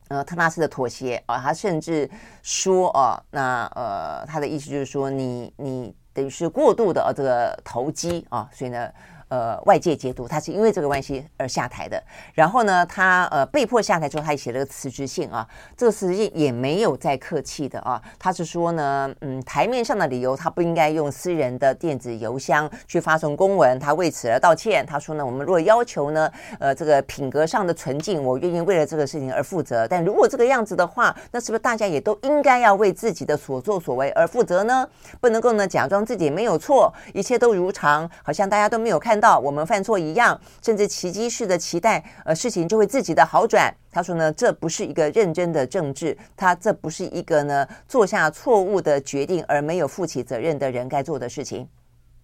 呃特拉斯的妥协啊，他甚至说啊，那呃他的意思就是说你你等于是过度的啊这个投机啊，所以呢。呃，外界解读他是因为这个关系而下台的。然后呢，他呃被迫下台之后，他也写了个辞职信啊。这个辞职信也没有再客气的啊。他是说呢，嗯，台面上的理由，他不应该用私人的电子邮箱去发送公文，他为此而道歉。他说呢，我们如果要求呢，呃，这个品格上的纯净，我愿意为了这个事情而负责。但如果这个样子的话，那是不是大家也都应该要为自己的所作所为而负责呢？不能够呢假装自己没有错，一切都如常，好像大家都没有看。到我们犯错一样，甚至奇迹式的期待，呃，事情就会自己的好转。他说呢，这不是一个认真的政治，他这不是一个呢做下错误的决定而没有负起责任的人该做的事情。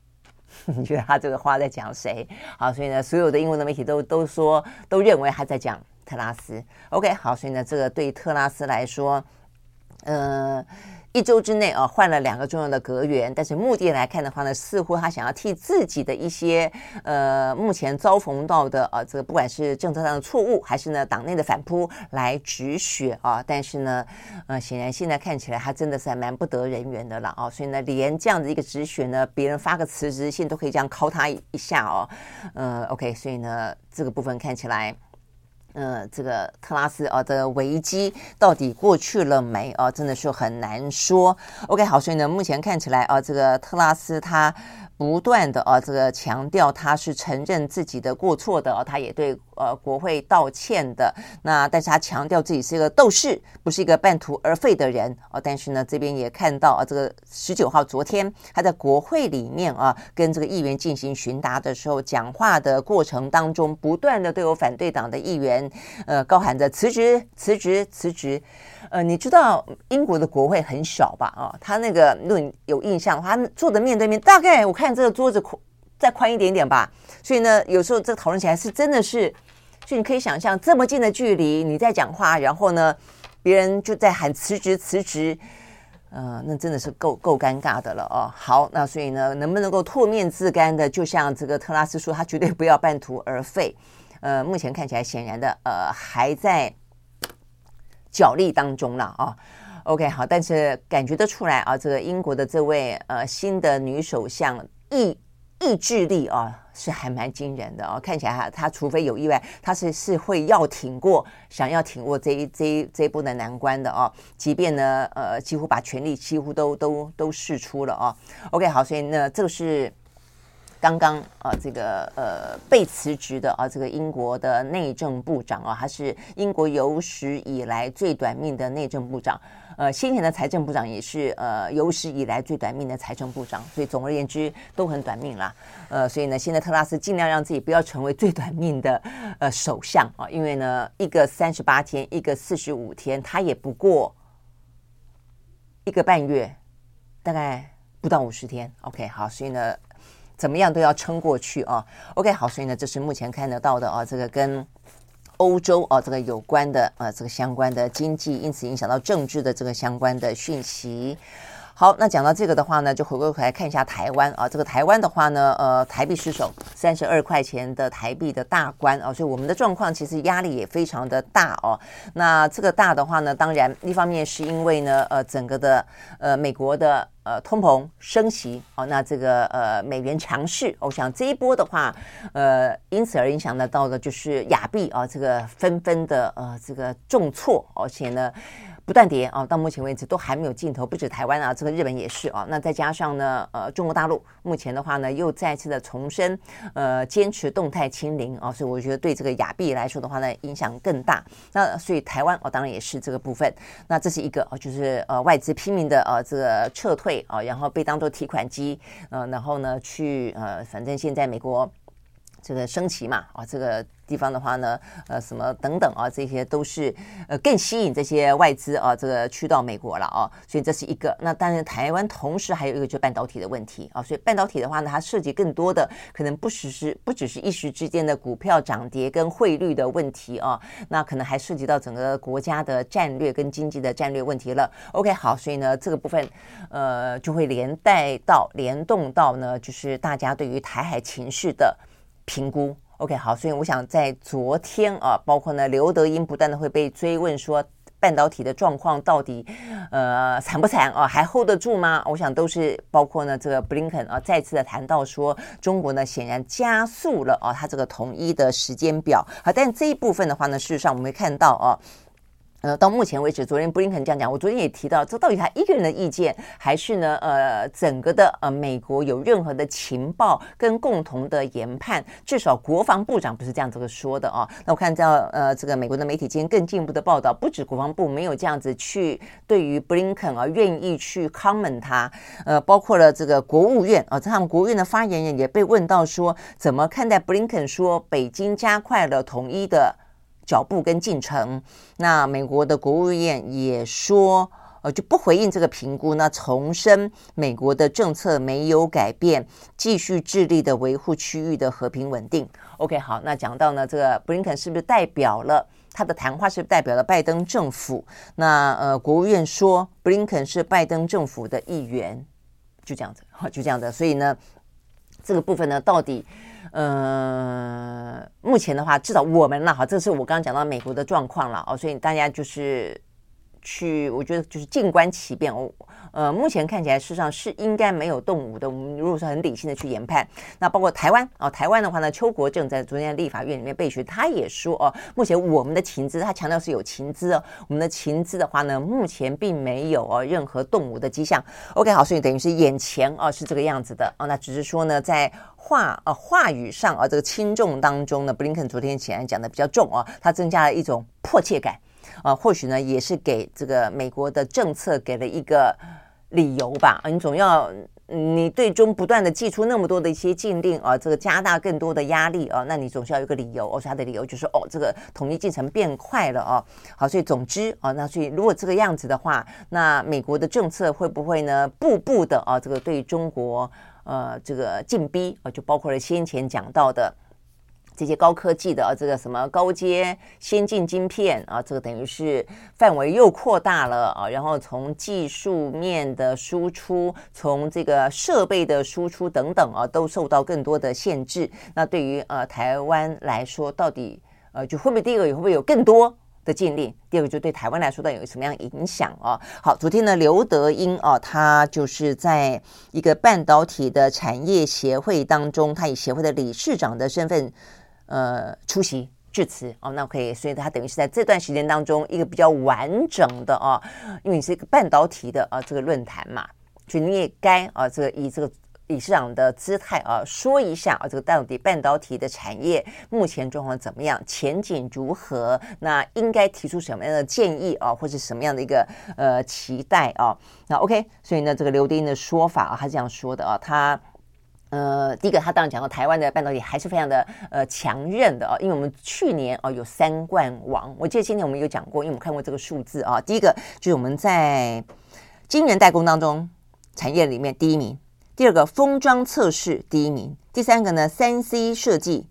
你觉得他这个话在讲谁？好，所以呢，所有的英文的媒体都都说，都认为他在讲特拉斯。OK，好，所以呢，这个对特拉斯来说，呃。一周之内啊，换了两个重要的阁员，但是目的来看的话呢，似乎他想要替自己的一些呃目前遭逢到的啊，这个不管是政策上的错误，还是呢党内的反扑来止血啊。但是呢，呃，显然现在看起来他真的是还蛮不得人缘的了啊。所以呢，连这样的一个止血呢，别人发个辞职信都可以这样敲他一下哦。呃，OK，所以呢，这个部分看起来。呃，这个特拉斯啊的危机到底过去了没啊？真的是很难说。OK，好，所以呢，目前看起来啊，这个特拉斯他。不断的啊，这个强调他是承认自己的过错的，他也对呃国会道歉的。那但是他强调自己是一个斗士，不是一个半途而废的人啊。但是呢，这边也看到啊，这个十九号昨天他在国会里面啊，跟这个议员进行询答的时候，讲话的过程当中，不断的都有反对党的议员呃高喊着辞职、辞职、辞职。呃，你知道英国的国会很小吧？啊，他那个如果你有印象，他坐的面对面，大概我看这个桌子宽再宽一点点吧。所以呢，有时候这讨论起来是真的是，就你可以想象这么近的距离你在讲话，然后呢，别人就在喊辞职辞职，呃，那真的是够够尴尬的了哦。好，那所以呢，能不能够唾面自干的，就像这个特拉斯说，他绝对不要半途而废。呃，目前看起来显然的，呃，还在。角力当中了啊，OK 好，但是感觉得出来啊，这个英国的这位呃新的女首相意意志力啊是还蛮惊人的啊，看起来哈，她除非有意外，她是是会要挺过，想要挺过这一这一这一波的难关的啊，即便呢呃几乎把权力几乎都都都释出了啊，OK 好，所以呢这个是。刚刚啊，这个呃被辞职的啊，这个英国的内政部长啊，他是英国有史以来最短命的内政部长。呃，先前的财政部长也是呃有史以来最短命的财政部长，所以总而言之都很短命啦。呃，所以呢，现在特拉斯尽量让自己不要成为最短命的呃首相啊，因为呢，一个三十八天，一个四十五天，他也不过一个半月，大概不到五十天。OK，好，所以呢。怎么样都要撑过去啊！OK，好，所以呢，这是目前看得到的啊，这个跟欧洲啊这个有关的啊这个相关的经济，因此影响到政治的这个相关的讯息。好，那讲到这个的话呢，就回过头来看一下台湾啊。这个台湾的话呢，呃，台币失守三十二块钱的台币的大关啊，所以我们的状况其实压力也非常的大哦。那这个大的话呢，当然一方面是因为呢，呃，整个的呃美国的呃通膨升息哦，那这个呃美元强势，我想这一波的话，呃，因此而影响得到的就是亚币啊，这个纷纷的呃这个重挫，而且呢。不断跌啊，到目前为止都还没有尽头。不止台湾啊，这个日本也是啊。那再加上呢，呃，中国大陆目前的话呢，又再次的重申，呃，坚持动态清零啊，所以我觉得对这个亚币来说的话呢，影响更大。那所以台湾哦，当然也是这个部分。那这是一个啊，就是呃外资拼命的呃这个撤退啊，然后被当做提款机，呃，然后呢去呃，反正现在美国这个升旗嘛啊，这个。地方的话呢，呃，什么等等啊，这些都是呃更吸引这些外资啊，这个去到美国了啊，所以这是一个。那当然，台湾同时还有一个就是半导体的问题啊，所以半导体的话呢，它涉及更多的可能不只是不只是一时之间的股票涨跌跟汇率的问题啊，那可能还涉及到整个国家的战略跟经济的战略问题了。OK，好，所以呢，这个部分呃就会连带到联动到呢，就是大家对于台海情势的评估。OK，好，所以我想在昨天啊，包括呢刘德英不断的会被追问说半导体的状况到底呃惨不惨啊，还 hold 得住吗？我想都是包括呢这个布林肯啊再次的谈到说中国呢显然加速了啊，它这个统一的时间表。好，但这一部分的话呢，事实上我们会看到啊。呃，到目前为止，昨天布林肯这样讲，我昨天也提到，这到底他一个人的意见，还是呢，呃，整个的呃，美国有任何的情报跟共同的研判？至少国防部长不是这样子说的啊。那我看到呃，这个美国的媒体今天更进一步的报道，不止国防部没有这样子去对于布林肯啊愿意去 comment 他，呃，包括了这个国务院啊，他们国务院的发言人也被问到说，怎么看待布林肯说北京加快了统一的。脚步跟进程，那美国的国务院也说，呃，就不回应这个评估。那重申美国的政策没有改变，继续致力的维护区域的和平稳定。OK，好，那讲到呢，这个布林肯是不是代表了他的谈话？是不是代表了拜登政府？那呃，国务院说布林肯是拜登政府的一员，就这样子，好，就这样子。所以呢，这个部分呢，到底？呃，目前的话，至少我们了哈，这是我刚刚讲到美国的状况了哦，所以大家就是去，我觉得就是静观其变。哦呃，目前看起来，事实上是应该没有动武的。我们如果说很理性的去研判，那包括台湾、哦，台湾的话呢，邱国正在昨天立法院里面备询，他也说哦，目前我们的情资，他强调是有情资哦，我们的情资的话呢，目前并没有哦任何动武的迹象。OK，好，所以等于是眼前哦是这个样子的哦，那只是说呢，在话啊、话语上啊这个轻重当中呢，布林肯昨天起来讲的比较重啊，他增加了一种迫切感。啊，或许呢，也是给这个美国的政策给了一个理由吧。你总要，你对中不断的祭出那么多的一些禁令啊，这个加大更多的压力啊，那你总是要有一个理由。哦，他的理由就是哦，这个统一进程变快了哦。好，所以总之啊，那所以如果这个样子的话，那美国的政策会不会呢，步步的啊，这个对中国呃这个进逼啊，就包括了先前讲到的。这些高科技的啊，这个什么高阶先进晶片啊，这个等于是范围又扩大了啊。然后从技术面的输出，从这个设备的输出等等啊，都受到更多的限制。那对于呃台湾来说，到底呃就会不会第一个也会不会有更多的禁令？第二个就对台湾来说，到底有什么样影响啊？好，昨天呢，刘德英啊，他就是在一个半导体的产业协会当中，他以协会的理事长的身份。呃，出席致辞哦，那可以，所以他等于是在这段时间当中一个比较完整的啊，因为你是一个半导体的啊这个论坛嘛，所以你也该啊这个以这个理事长的姿态啊说一下啊这个到底半导体的产业目前状况怎么样，前景如何？那应该提出什么样的建议啊，或者什么样的一个呃期待啊？那 OK，所以呢，这个刘丁的说法啊，他这样说的啊，他。呃，第一个，他当然讲到台湾的半导体还是非常的呃强韧的啊，因为我们去年啊有三冠王，我记得今年我们有讲过，因为我们看过这个数字啊。第一个就是我们在晶圆代工当中产业里面第一名，第二个封装测试第一名，第三个呢三 C 设计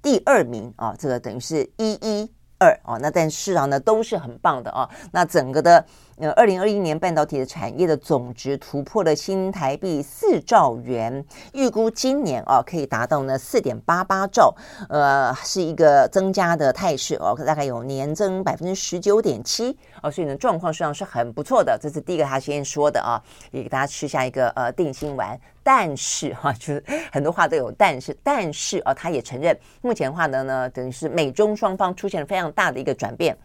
第二名啊，这个等于是一一二啊，那但市场呢都是很棒的啊，那整个的。呃，二零二一年半导体的产业的总值突破了新台币四兆元，预估今年啊可以达到呢四点八八兆，呃，是一个增加的态势哦，大概有年增百分之十九点七哦，所以呢状况实际上是很不错的。这是第一个他先说的啊，也给大家吃下一个呃定心丸。但是哈、啊，就是很多话都有但是，但是啊，他也承认目前的话呢呢，等于是美中双方出现了非常大的一个转变。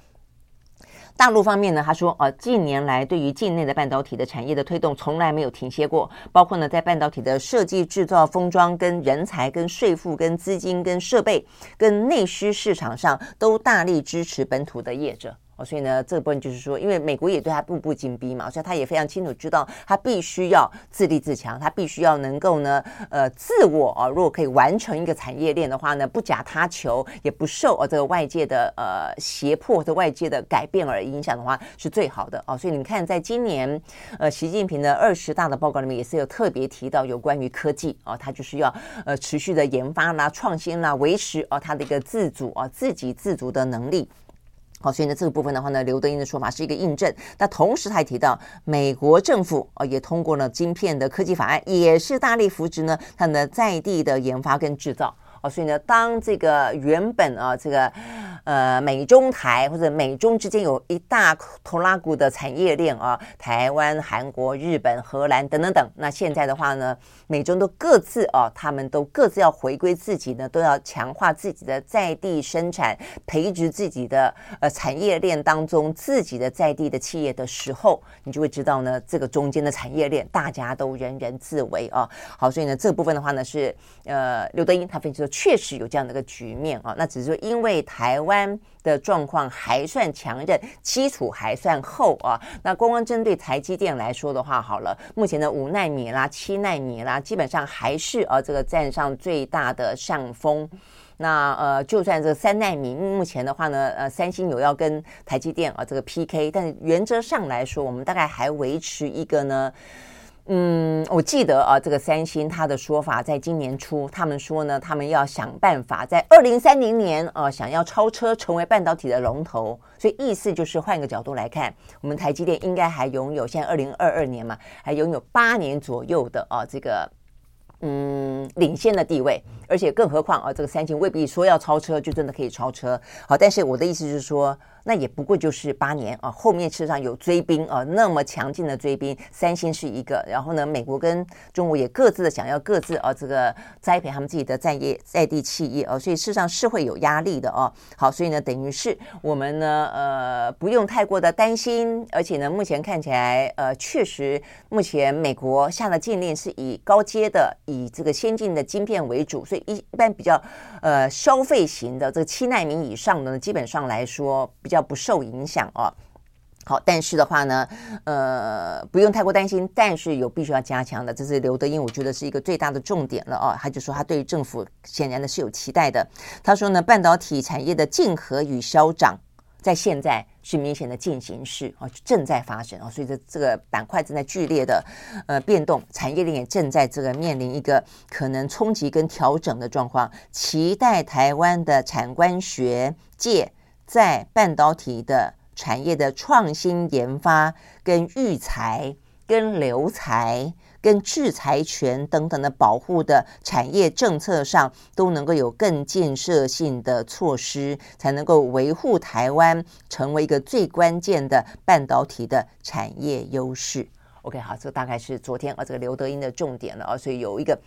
大陆方面呢，他说，呃，近年来对于境内的半导体的产业的推动从来没有停歇过，包括呢，在半导体的设计、制造、封装、跟人才、跟税负、跟资金、跟设备、跟内需市场上，都大力支持本土的业者。所以呢，这部分就是说，因为美国也对他步步紧逼嘛，所以他也非常清楚知道，他必须要自立自强，他必须要能够呢，呃，自我啊，如果可以完成一个产业链的话呢，不假他求，也不受啊这个外界的呃胁迫或者外界的改变而影响的话，是最好的啊。所以你看，在今年呃习近平的二十大的报告里面，也是有特别提到有关于科技啊，他就是要呃持续的研发啦、创新啦，维持啊他的一个自主啊、自给自足的能力。好，所以呢，这个部分的话呢，刘德英的说法是一个印证。那同时他还提到，美国政府啊也通过了晶片的科技法案，也是大力扶持呢它的在地的研发跟制造。哦，所以呢，当这个原本啊，这个呃美中台或者美中之间有一大拖拉股的产业链啊，台湾、韩国、日本、荷兰等等等，那现在的话呢，美中都各自啊，他们都各自要回归自己呢，都要强化自己的在地生产，培植自己的呃产业链当中自己的在地的企业的时候，你就会知道呢，这个中间的产业链大家都人人自危啊。好，所以呢，这部分的话呢是呃刘德英他分析说。确实有这样的一个局面啊，那只是说因为台湾的状况还算强韧，基础还算厚啊。那光光针对台积电来说的话，好了，目前的五奈米啦、七奈米啦，基本上还是呃这个占上最大的上风。那呃，就算这三奈米目前的话呢，呃，三星有要跟台积电啊这个 PK，但原则上来说，我们大概还维持一个呢。嗯，我记得啊，这个三星他的说法，在今年初，他们说呢，他们要想办法在二零三零年啊，想要超车成为半导体的龙头。所以意思就是换个角度来看，我们台积电应该还拥有，现在二零二二年嘛，还拥有八年左右的啊这个嗯领先的地位，而且更何况啊，这个三星未必说要超车就真的可以超车。好，但是我的意思就是说。那也不过就是八年啊，后面事实上有追兵啊，那么强劲的追兵，三星是一个，然后呢，美国跟中国也各自的想要各自啊，这个栽培他们自己的在业在地企业啊，所以事实上是会有压力的啊。好，所以呢，等于是我们呢，呃，不用太过的担心，而且呢，目前看起来，呃，确实目前美国下的禁令是以高阶的、以这个先进的晶片为主，所以一般比较呃消费型的这个七纳米以上的呢，基本上来说比较。不受影响哦，好，但是的话呢，呃，不用太过担心，但是有必须要加强的，这是刘德英，我觉得是一个最大的重点了哦。他就说他对于政府显然的是有期待的。他说呢，半导体产业的竞合与消长，在现在是明显的进行式啊，正在发生啊，所以这这个板块正在剧烈的呃变动，产业链也正在这个面临一个可能冲击跟调整的状况。期待台湾的产官学界。在半导体的产业的创新研发、跟育才、跟留才、跟制裁权等等的保护的产业政策上，都能够有更建设性的措施，才能够维护台湾成为一个最关键的半导体的产业优势。OK，好，这个大概是昨天啊这个刘德英的重点了啊，所以有一个。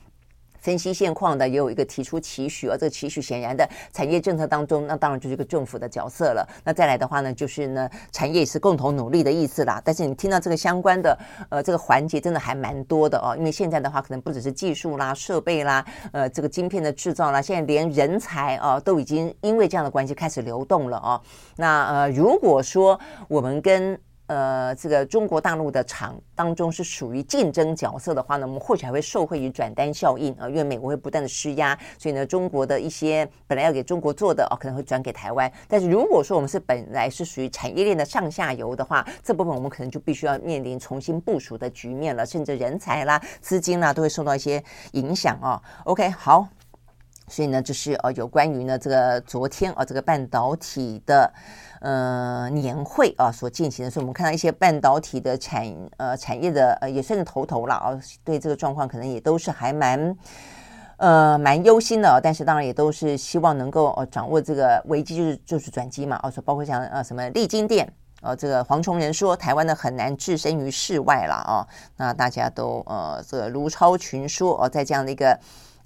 分析现况的也有一个提出期许，而这个期许显然的产业政策当中，那当然就是一个政府的角色了。那再来的话呢，就是呢产业也是共同努力的意思啦。但是你听到这个相关的呃这个环节真的还蛮多的哦，因为现在的话可能不只是技术啦、设备啦、呃这个晶片的制造啦，现在连人才啊都已经因为这样的关系开始流动了哦。那呃如果说我们跟呃，这个中国大陆的厂当中是属于竞争角色的话呢，我们或许还会受惠于转单效应啊，因为美国会不断的施压，所以呢，中国的一些本来要给中国做的哦，可能会转给台湾。但是如果说我们是本来是属于产业链的上下游的话，这部分我们可能就必须要面临重新部署的局面了，甚至人才啦、资金啦都会受到一些影响啊。OK，好，所以呢，就是呃，有关于呢这个昨天啊这个半导体的。呃，年会啊所进行的所以，我们看到一些半导体的产呃产业的呃也算是头头了啊，对这个状况可能也都是还蛮呃蛮忧心的，但是当然也都是希望能够呃掌握这个危机就是就是转机嘛，啊，说包括像呃什么力晶电呃这个黄崇仁说台湾呢很难置身于世外了啊，那大家都呃这个如超群说哦，在这样的一个。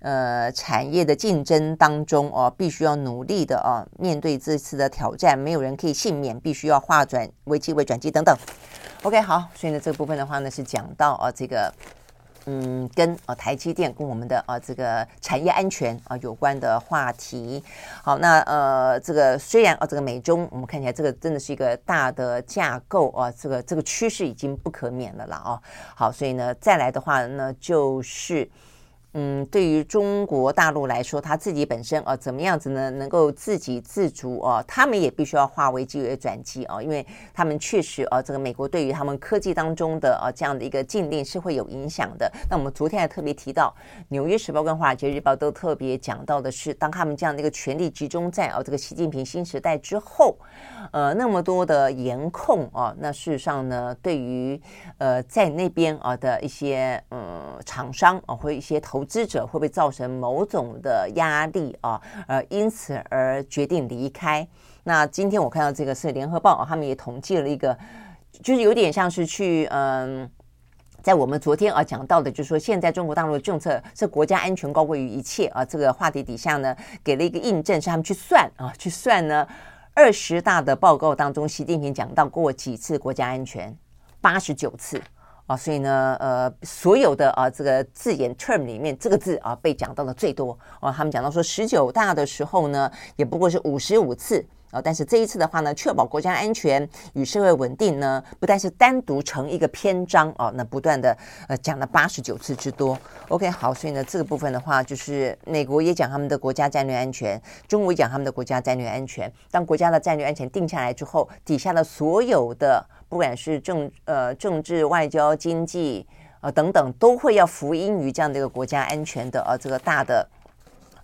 呃，产业的竞争当中哦，必须要努力的哦，面对这次的挑战，没有人可以幸免，必须要化转危机为转机等等。OK，好，所以呢，这个部分的话呢，是讲到啊，这个嗯，跟啊台积电跟我们的啊这个产业安全啊有关的话题。好，那呃，这个虽然啊，这个美中我们看起来这个真的是一个大的架构啊，这个这个趋势已经不可免了啦啊。好，所以呢，再来的话呢，就是。嗯，对于中国大陆来说，他自己本身啊，怎么样子呢？能够自给自足啊，他们也必须要化危机为转机啊，因为他们确实啊，这个美国对于他们科技当中的啊这样的一个禁令是会有影响的。那我们昨天还特别提到，《纽约时报》跟《华尔街日报》都特别讲到的是，当他们这样的一个权力集中在啊这个习近平新时代之后，呃，那么多的严控啊，那事实上呢，对于呃在那边啊的一些呃厂商啊或一些投知者会不会造成某种的压力啊？呃，因此而决定离开。那今天我看到这个是联合报啊，他们也统计了一个，就是有点像是去嗯，在我们昨天啊讲到的，就是说现在中国大陆的政策是国家安全高过于一切啊。这个话题底下呢，给了一个印证，是他们去算啊，去算呢二十大的报告当中，习近平讲到过几次国家安全，八十九次。啊，所以呢，呃，所有的啊这个字眼 term 里面，这个字啊被讲到的最多。哦、啊，他们讲到说十九大的时候呢，也不过是五十五次。啊，但是这一次的话呢，确保国家安全与社会稳定呢，不但是单独成一个篇章哦，那不断的呃讲了八十九次之多。OK，好，所以呢这个部分的话，就是美国也讲他们的国家战略安全，中国也讲他们的国家战略安全。当国家的战略安全定下来之后，底下的所有的不管是政呃政治、外交、经济、呃、等等，都会要服膺于这样的一个国家安全的呃这个大的。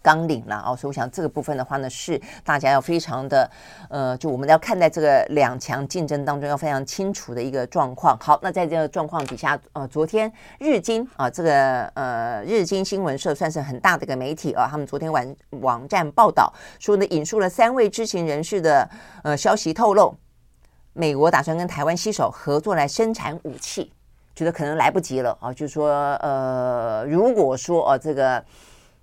纲领了哦，所以我想这个部分的话呢，是大家要非常的呃，就我们要看待这个两强竞争当中要非常清楚的一个状况。好，那在这个状况底下，呃，昨天日经啊，这个呃日经新闻社算是很大的一个媒体啊，他们昨天晚网站报道说呢，引述了三位知情人士的呃消息透露，美国打算跟台湾携手合作来生产武器，觉得可能来不及了啊，就是说呃，如果说哦、啊、这个。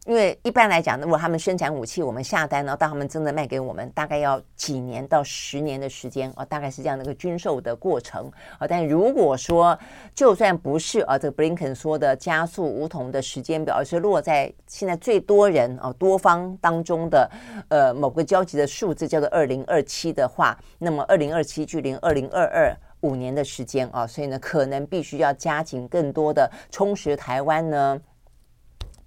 因为一般来讲，如果他们生产武器，我们下单呢，到他们真的卖给我们，大概要几年到十年的时间啊，大概是这样的一个军售的过程啊。但如果说就算不是啊，这个布林肯说的加速梧桐的时间表，而是落在现在最多人啊多方当中的呃某个交集的数字叫做二零二七的话，那么二零二七距离二零二二五年的时间啊，所以呢，可能必须要加紧更多的充实台湾呢。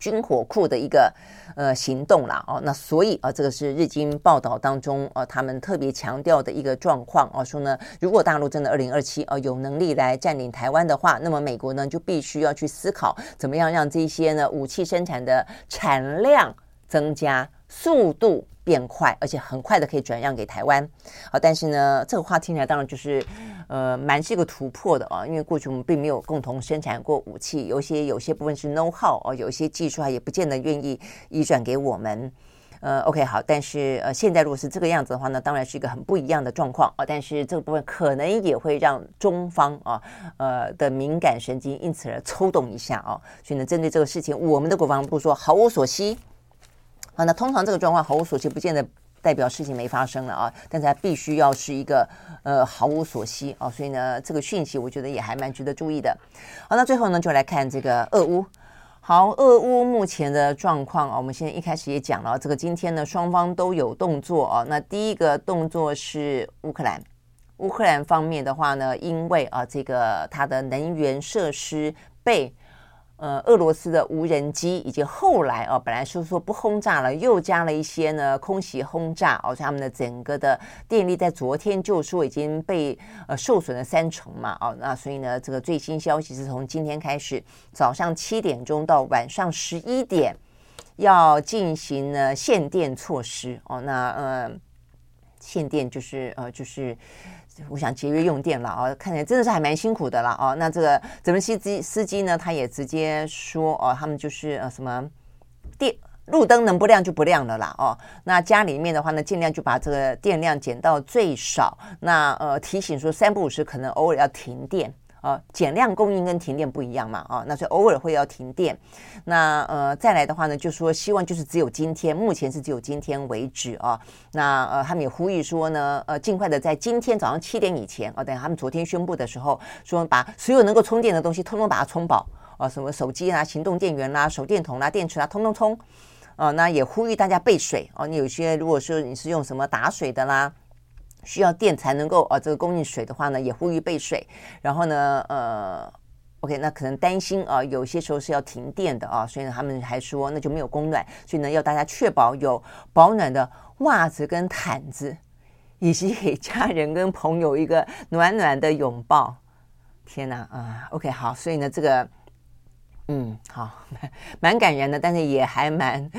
军火库的一个呃行动啦哦，那所以啊，这个是日经报道当中呃，他们特别强调的一个状况啊，说呢，如果大陆真的二零二七啊有能力来占领台湾的话，那么美国呢就必须要去思考怎么样让这些呢武器生产的产量增加，速度变快，而且很快的可以转让给台湾。好，但是呢，这个话听起来当然就是。呃，蛮是一个突破的啊，因为过去我们并没有共同生产过武器，有些有些部分是 know how 哦，有一些技术啊，也不见得愿意移转给我们。呃，OK，好，但是呃，现在如果是这个样子的话呢，当然是一个很不一样的状况啊。但是这个部分可能也会让中方啊，呃的敏感神经因此而抽动一下啊。所以呢，针对这个事情，我们的国防部说毫无所悉。啊，那通常这个状况毫无所悉，不见得。代表事情没发生了啊，但是它必须要是一个呃毫无所悉啊，所以呢，这个讯息我觉得也还蛮值得注意的。好，那最后呢，就来看这个俄乌。好，俄乌目前的状况啊，我们现在一开始也讲了，这个今天呢，双方都有动作啊。那第一个动作是乌克兰，乌克兰方面的话呢，因为啊，这个它的能源设施被。呃，俄罗斯的无人机以及后来啊，本来是说不轰炸了，又加了一些呢空袭轰炸，哦他们的整个的电力在昨天就说已经被呃受损了三成嘛，哦，那所以呢，这个最新消息是从今天开始，早上七点钟到晚上十一点要进行呢限电措施哦，那呃限电就是呃就是。我想节约用电了啊，看起来真的是还蛮辛苦的了哦。那这个泽伦斯基司机呢，他也直接说哦，他们就是呃什么电路灯能不亮就不亮了啦哦。那家里面的话呢，尽量就把这个电量减到最少。那呃提醒说三不五时可能偶尔要停电。呃，减量供应跟停电不一样嘛，啊，那所以偶尔会要停电。那呃，再来的话呢，就说希望就是只有今天，目前是只有今天为止啊。那呃，他们也呼吁说呢，呃，尽快的在今天早上七点以前啊，等他们昨天宣布的时候，说把所有能够充电的东西通通把它充饱啊，什么手机啦、行动电源啦、手电筒啦、电池啦，通通充。啊，那也呼吁大家备水啊，你有些如果说你是用什么打水的啦。需要电才能够啊，这个供应水的话呢，也呼吁备水。然后呢，呃，OK，那可能担心啊，有些时候是要停电的啊，所以呢，他们还说那就没有供暖，所以呢，要大家确保有保暖的袜子跟毯子，以及给家人跟朋友一个暖暖的拥抱。天哪啊，OK，好，所以呢，这个嗯，好，蛮感人的，但是也还蛮。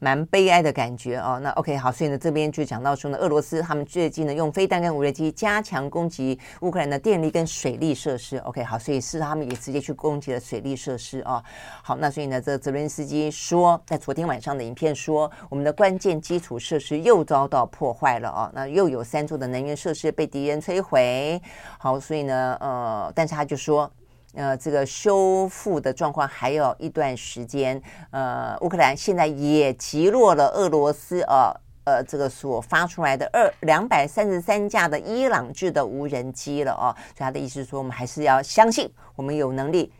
蛮悲哀的感觉哦。那 OK 好，所以呢，这边就讲到说呢，俄罗斯他们最近呢用飞弹跟无人机加强攻击乌克兰的电力跟水利设施。OK 好，所以是他们也直接去攻击了水利设施啊。好，那所以呢，这泽伦斯基说，在昨天晚上的影片说，我们的关键基础设施又遭到破坏了啊。那又有三座的能源设施被敌人摧毁。好，所以呢，呃，但是他就说。呃，这个修复的状况还有一段时间。呃，乌克兰现在也击落了俄罗斯呃呃这个所发出来的二两百三十三架的伊朗制的无人机了哦。所以他的意思是说，我们还是要相信我们有能力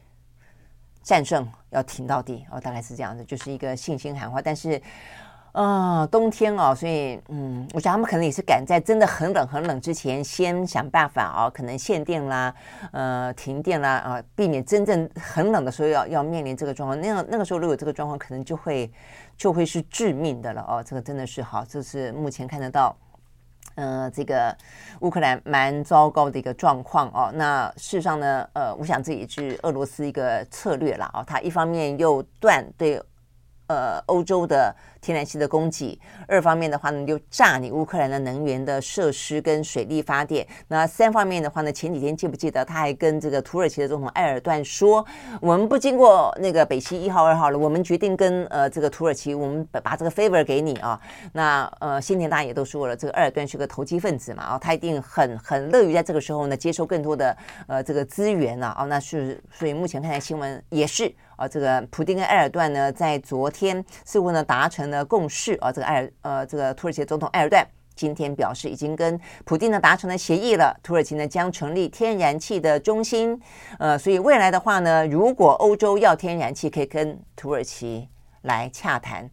战胜，要挺到底哦，大概是这样子，就是一个信心喊话。但是。啊、冬天哦，所以嗯，我想他们可能也是赶在真的很冷很冷之前，先想办法哦，可能限电啦，呃，停电啦啊，避免真正很冷的时候要要面临这个状况。那样那个时候如果这个状况，可能就会就会是致命的了哦。这个真的是好，这是目前看得到，呃，这个乌克兰蛮糟糕的一个状况哦。那事实上呢，呃，我想这也是俄罗斯一个策略啦哦，他一方面又断对。呃，欧洲的天然气的供给，二方面的话呢，就炸你乌克兰的能源的设施跟水力发电。那三方面的话呢，前几天记不记得他还跟这个土耳其的总统埃尔段说，我们不经过那个北溪一号、二号了，我们决定跟呃这个土耳其，我们把把这个 favor 给你啊。那呃，先前大家也都说了，这个埃尔段是个投机分子嘛，啊，他一定很很乐于在这个时候呢接收更多的呃这个资源啊。哦，那是所以目前看来新闻也是。啊，这个普丁跟埃尔段呢，在昨天似乎呢达成呢共事啊。这个埃尔呃，这个土耳其总统埃尔段今天表示，已经跟普丁呢达成了协议了。土耳其呢将成立天然气的中心，呃，所以未来的话呢，如果欧洲要天然气，可以跟土耳其来洽谈。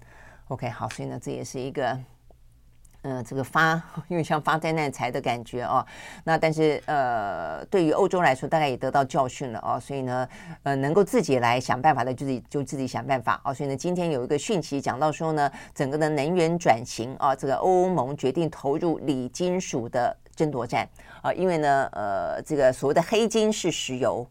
OK，好，所以呢，这也是一个。嗯，这个发 因为像发灾难财的感觉哦，那但是呃，对于欧洲来说，大概也得到教训了哦，所以呢，呃，能够自己来想办法的，就自己就自己想办法哦。所以呢，今天有一个讯息讲到说呢，整个的能源转型啊，这个欧盟决定投入锂金属的争夺战啊，因为呢，呃，这个所谓的黑金是石油。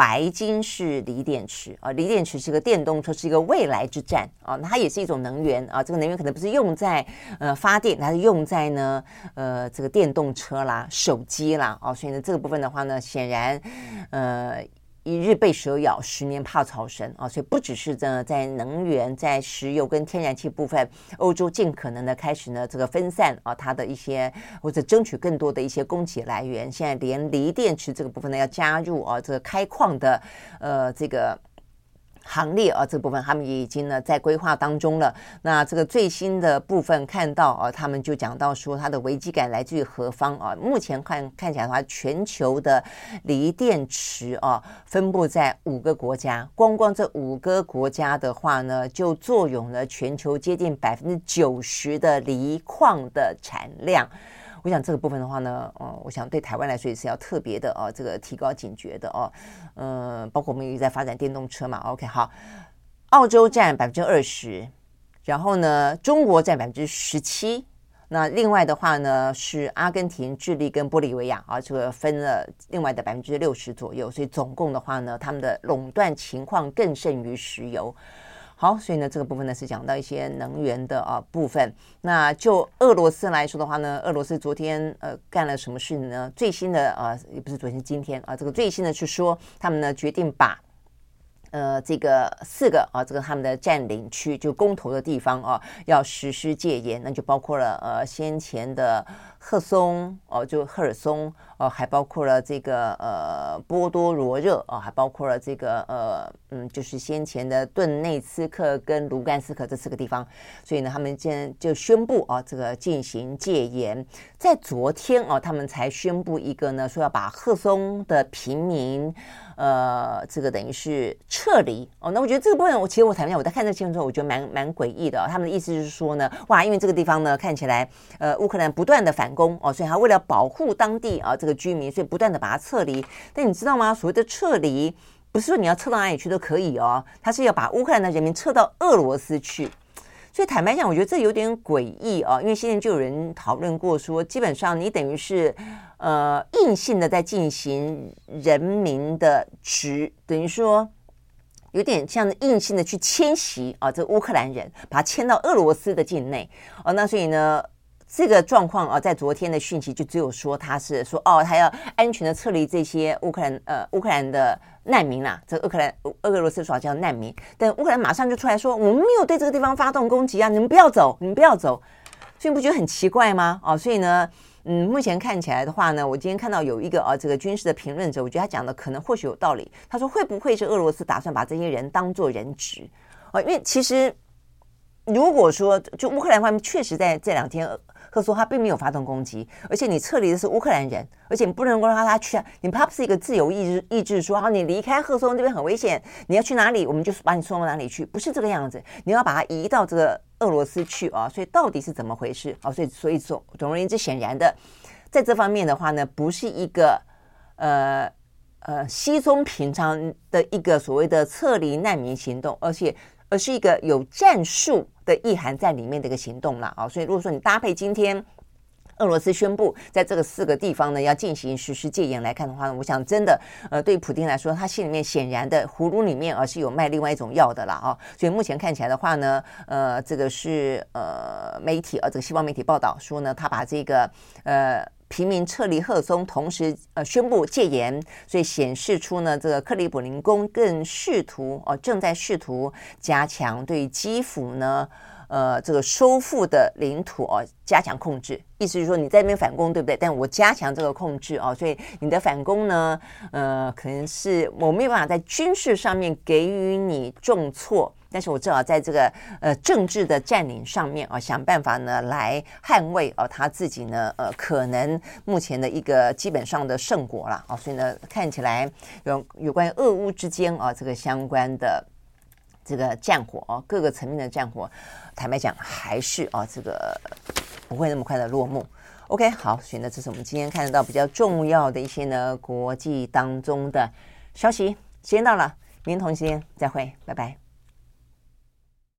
白金是锂电池啊，锂电池是个电动车，是一个未来之战啊。它也是一种能源啊，这个能源可能不是用在呃发电，它是用在呢呃这个电动车啦、手机啦啊。所以呢，这个部分的话呢，显然呃。一日被蛇咬，十年怕草绳啊！所以不只是呢，在能源、在石油跟天然气部分，欧洲尽可能的开始呢，这个分散啊，它的一些或者争取更多的一些供给来源。现在连锂电池这个部分呢，要加入啊，这个开矿的呃这个。行列啊，这部分他们也已经呢在规划当中了。那这个最新的部分看到啊，他们就讲到说，它的危机感来自于何方啊？目前看看起来的话，全球的锂电池啊，分布在五个国家，光光这五个国家的话呢，就坐拥了全球接近百分之九十的锂矿的产量。我想这个部分的话呢，嗯，我想对台湾来说也是要特别的哦，这个提高警觉的哦，嗯、包括我们也在发展电动车嘛。OK，好，澳洲占百分之二十，然后呢，中国占百分之十七，那另外的话呢是阿根廷、智利跟玻利维亚啊，这个分了另外的百分之六十左右，所以总共的话呢，他们的垄断情况更胜于石油。好，所以呢，这个部分呢是讲到一些能源的啊部分。那就俄罗斯来说的话呢，俄罗斯昨天呃干了什么事呢？最新的啊，也不是昨天，今天啊，这个最新的是说他们呢决定把呃这个四个啊这个他们的占领区就公投的地方啊要实施戒严，那就包括了呃先前的。赫松哦，就赫尔松哦，还包括了这个呃波多罗热哦，还包括了这个呃嗯，就是先前的顿内茨克跟卢甘斯克这四个地方，所以呢，他们今天就宣布啊，这个进行戒严。在昨天哦，他们才宣布一个呢，说要把赫松的平民呃，这个等于是撤离哦。那我觉得这个部分，我其实我谈一下，我在看这个新闻之后，我觉得蛮蛮诡异的。他们的意思就是说呢，哇，因为这个地方呢看起来呃乌克兰不断的反。攻哦，所以他为了保护当地啊这个居民，所以不断的把它撤离。但你知道吗？所谓的撤离，不是说你要撤到哪里去都可以哦，他是要把乌克兰的人民撤到俄罗斯去。所以坦白讲，我觉得这有点诡异啊，因为现在就有人讨论过说，基本上你等于是呃硬性的在进行人民的殖，等于说有点像硬性的去迁徙啊，这乌克兰人把他迁到俄罗斯的境内哦，那所以呢？这个状况啊，在昨天的讯息就只有说他是说哦，他要安全的撤离这些乌克兰呃乌克兰的难民啊，这个乌克兰俄俄罗斯说叫难民，但乌克兰马上就出来说我们没有对这个地方发动攻击啊，你们不要走，你们不要走，所以你不觉得很奇怪吗？哦，所以呢，嗯，目前看起来的话呢，我今天看到有一个啊这个军事的评论者，我觉得他讲的可能或许有道理。他说会不会是俄罗斯打算把这些人当做人质啊？因为其实如果说就乌克兰方面确实在这两天。赫松他并没有发动攻击，而且你撤离的是乌克兰人，而且你不能够让他去啊！你怕不是一个自由意志意志说啊，你离开赫松这边很危险，你要去哪里，我们就把你送到哪里去，不是这个样子。你要把它移到这个俄罗斯去啊！所以到底是怎么回事啊？所以所以总总而言之，显然的，在这方面的话呢，不是一个呃呃稀松平常的一个所谓的撤离难民行动，而且。而是一个有战术的意涵在里面的一个行动了啊，所以如果说你搭配今天俄罗斯宣布在这个四个地方呢要进行实施戒严来看的话呢，我想真的，呃，对普丁来说，他心里面显然的葫芦里面啊是有卖另外一种药的啦啊，所以目前看起来的话呢，呃，这个是呃媒体啊，这个西方媒体报道说呢，他把这个呃。平民撤离赫松，同时呃宣布戒严，所以显示出呢，这个克里姆林宫更试图哦，正在试图加强对基辅呢，呃，这个收复的领土哦，加强控制。意思就是说你在那边反攻，对不对？但我加强这个控制哦，所以你的反攻呢，呃，可能是我没有办法在军事上面给予你重挫。但是我正好在这个呃政治的占领上面啊，想办法呢来捍卫啊他自己呢呃可能目前的一个基本上的胜果了啊，所以呢看起来有有关于俄乌之间啊这个相关的这个战火啊各个层面的战火，坦白讲还是啊这个不会那么快的落幕。OK，好，所以呢这是我们今天看得到比较重要的一些呢国际当中的消息。时间到了，明天同时间再会，拜拜。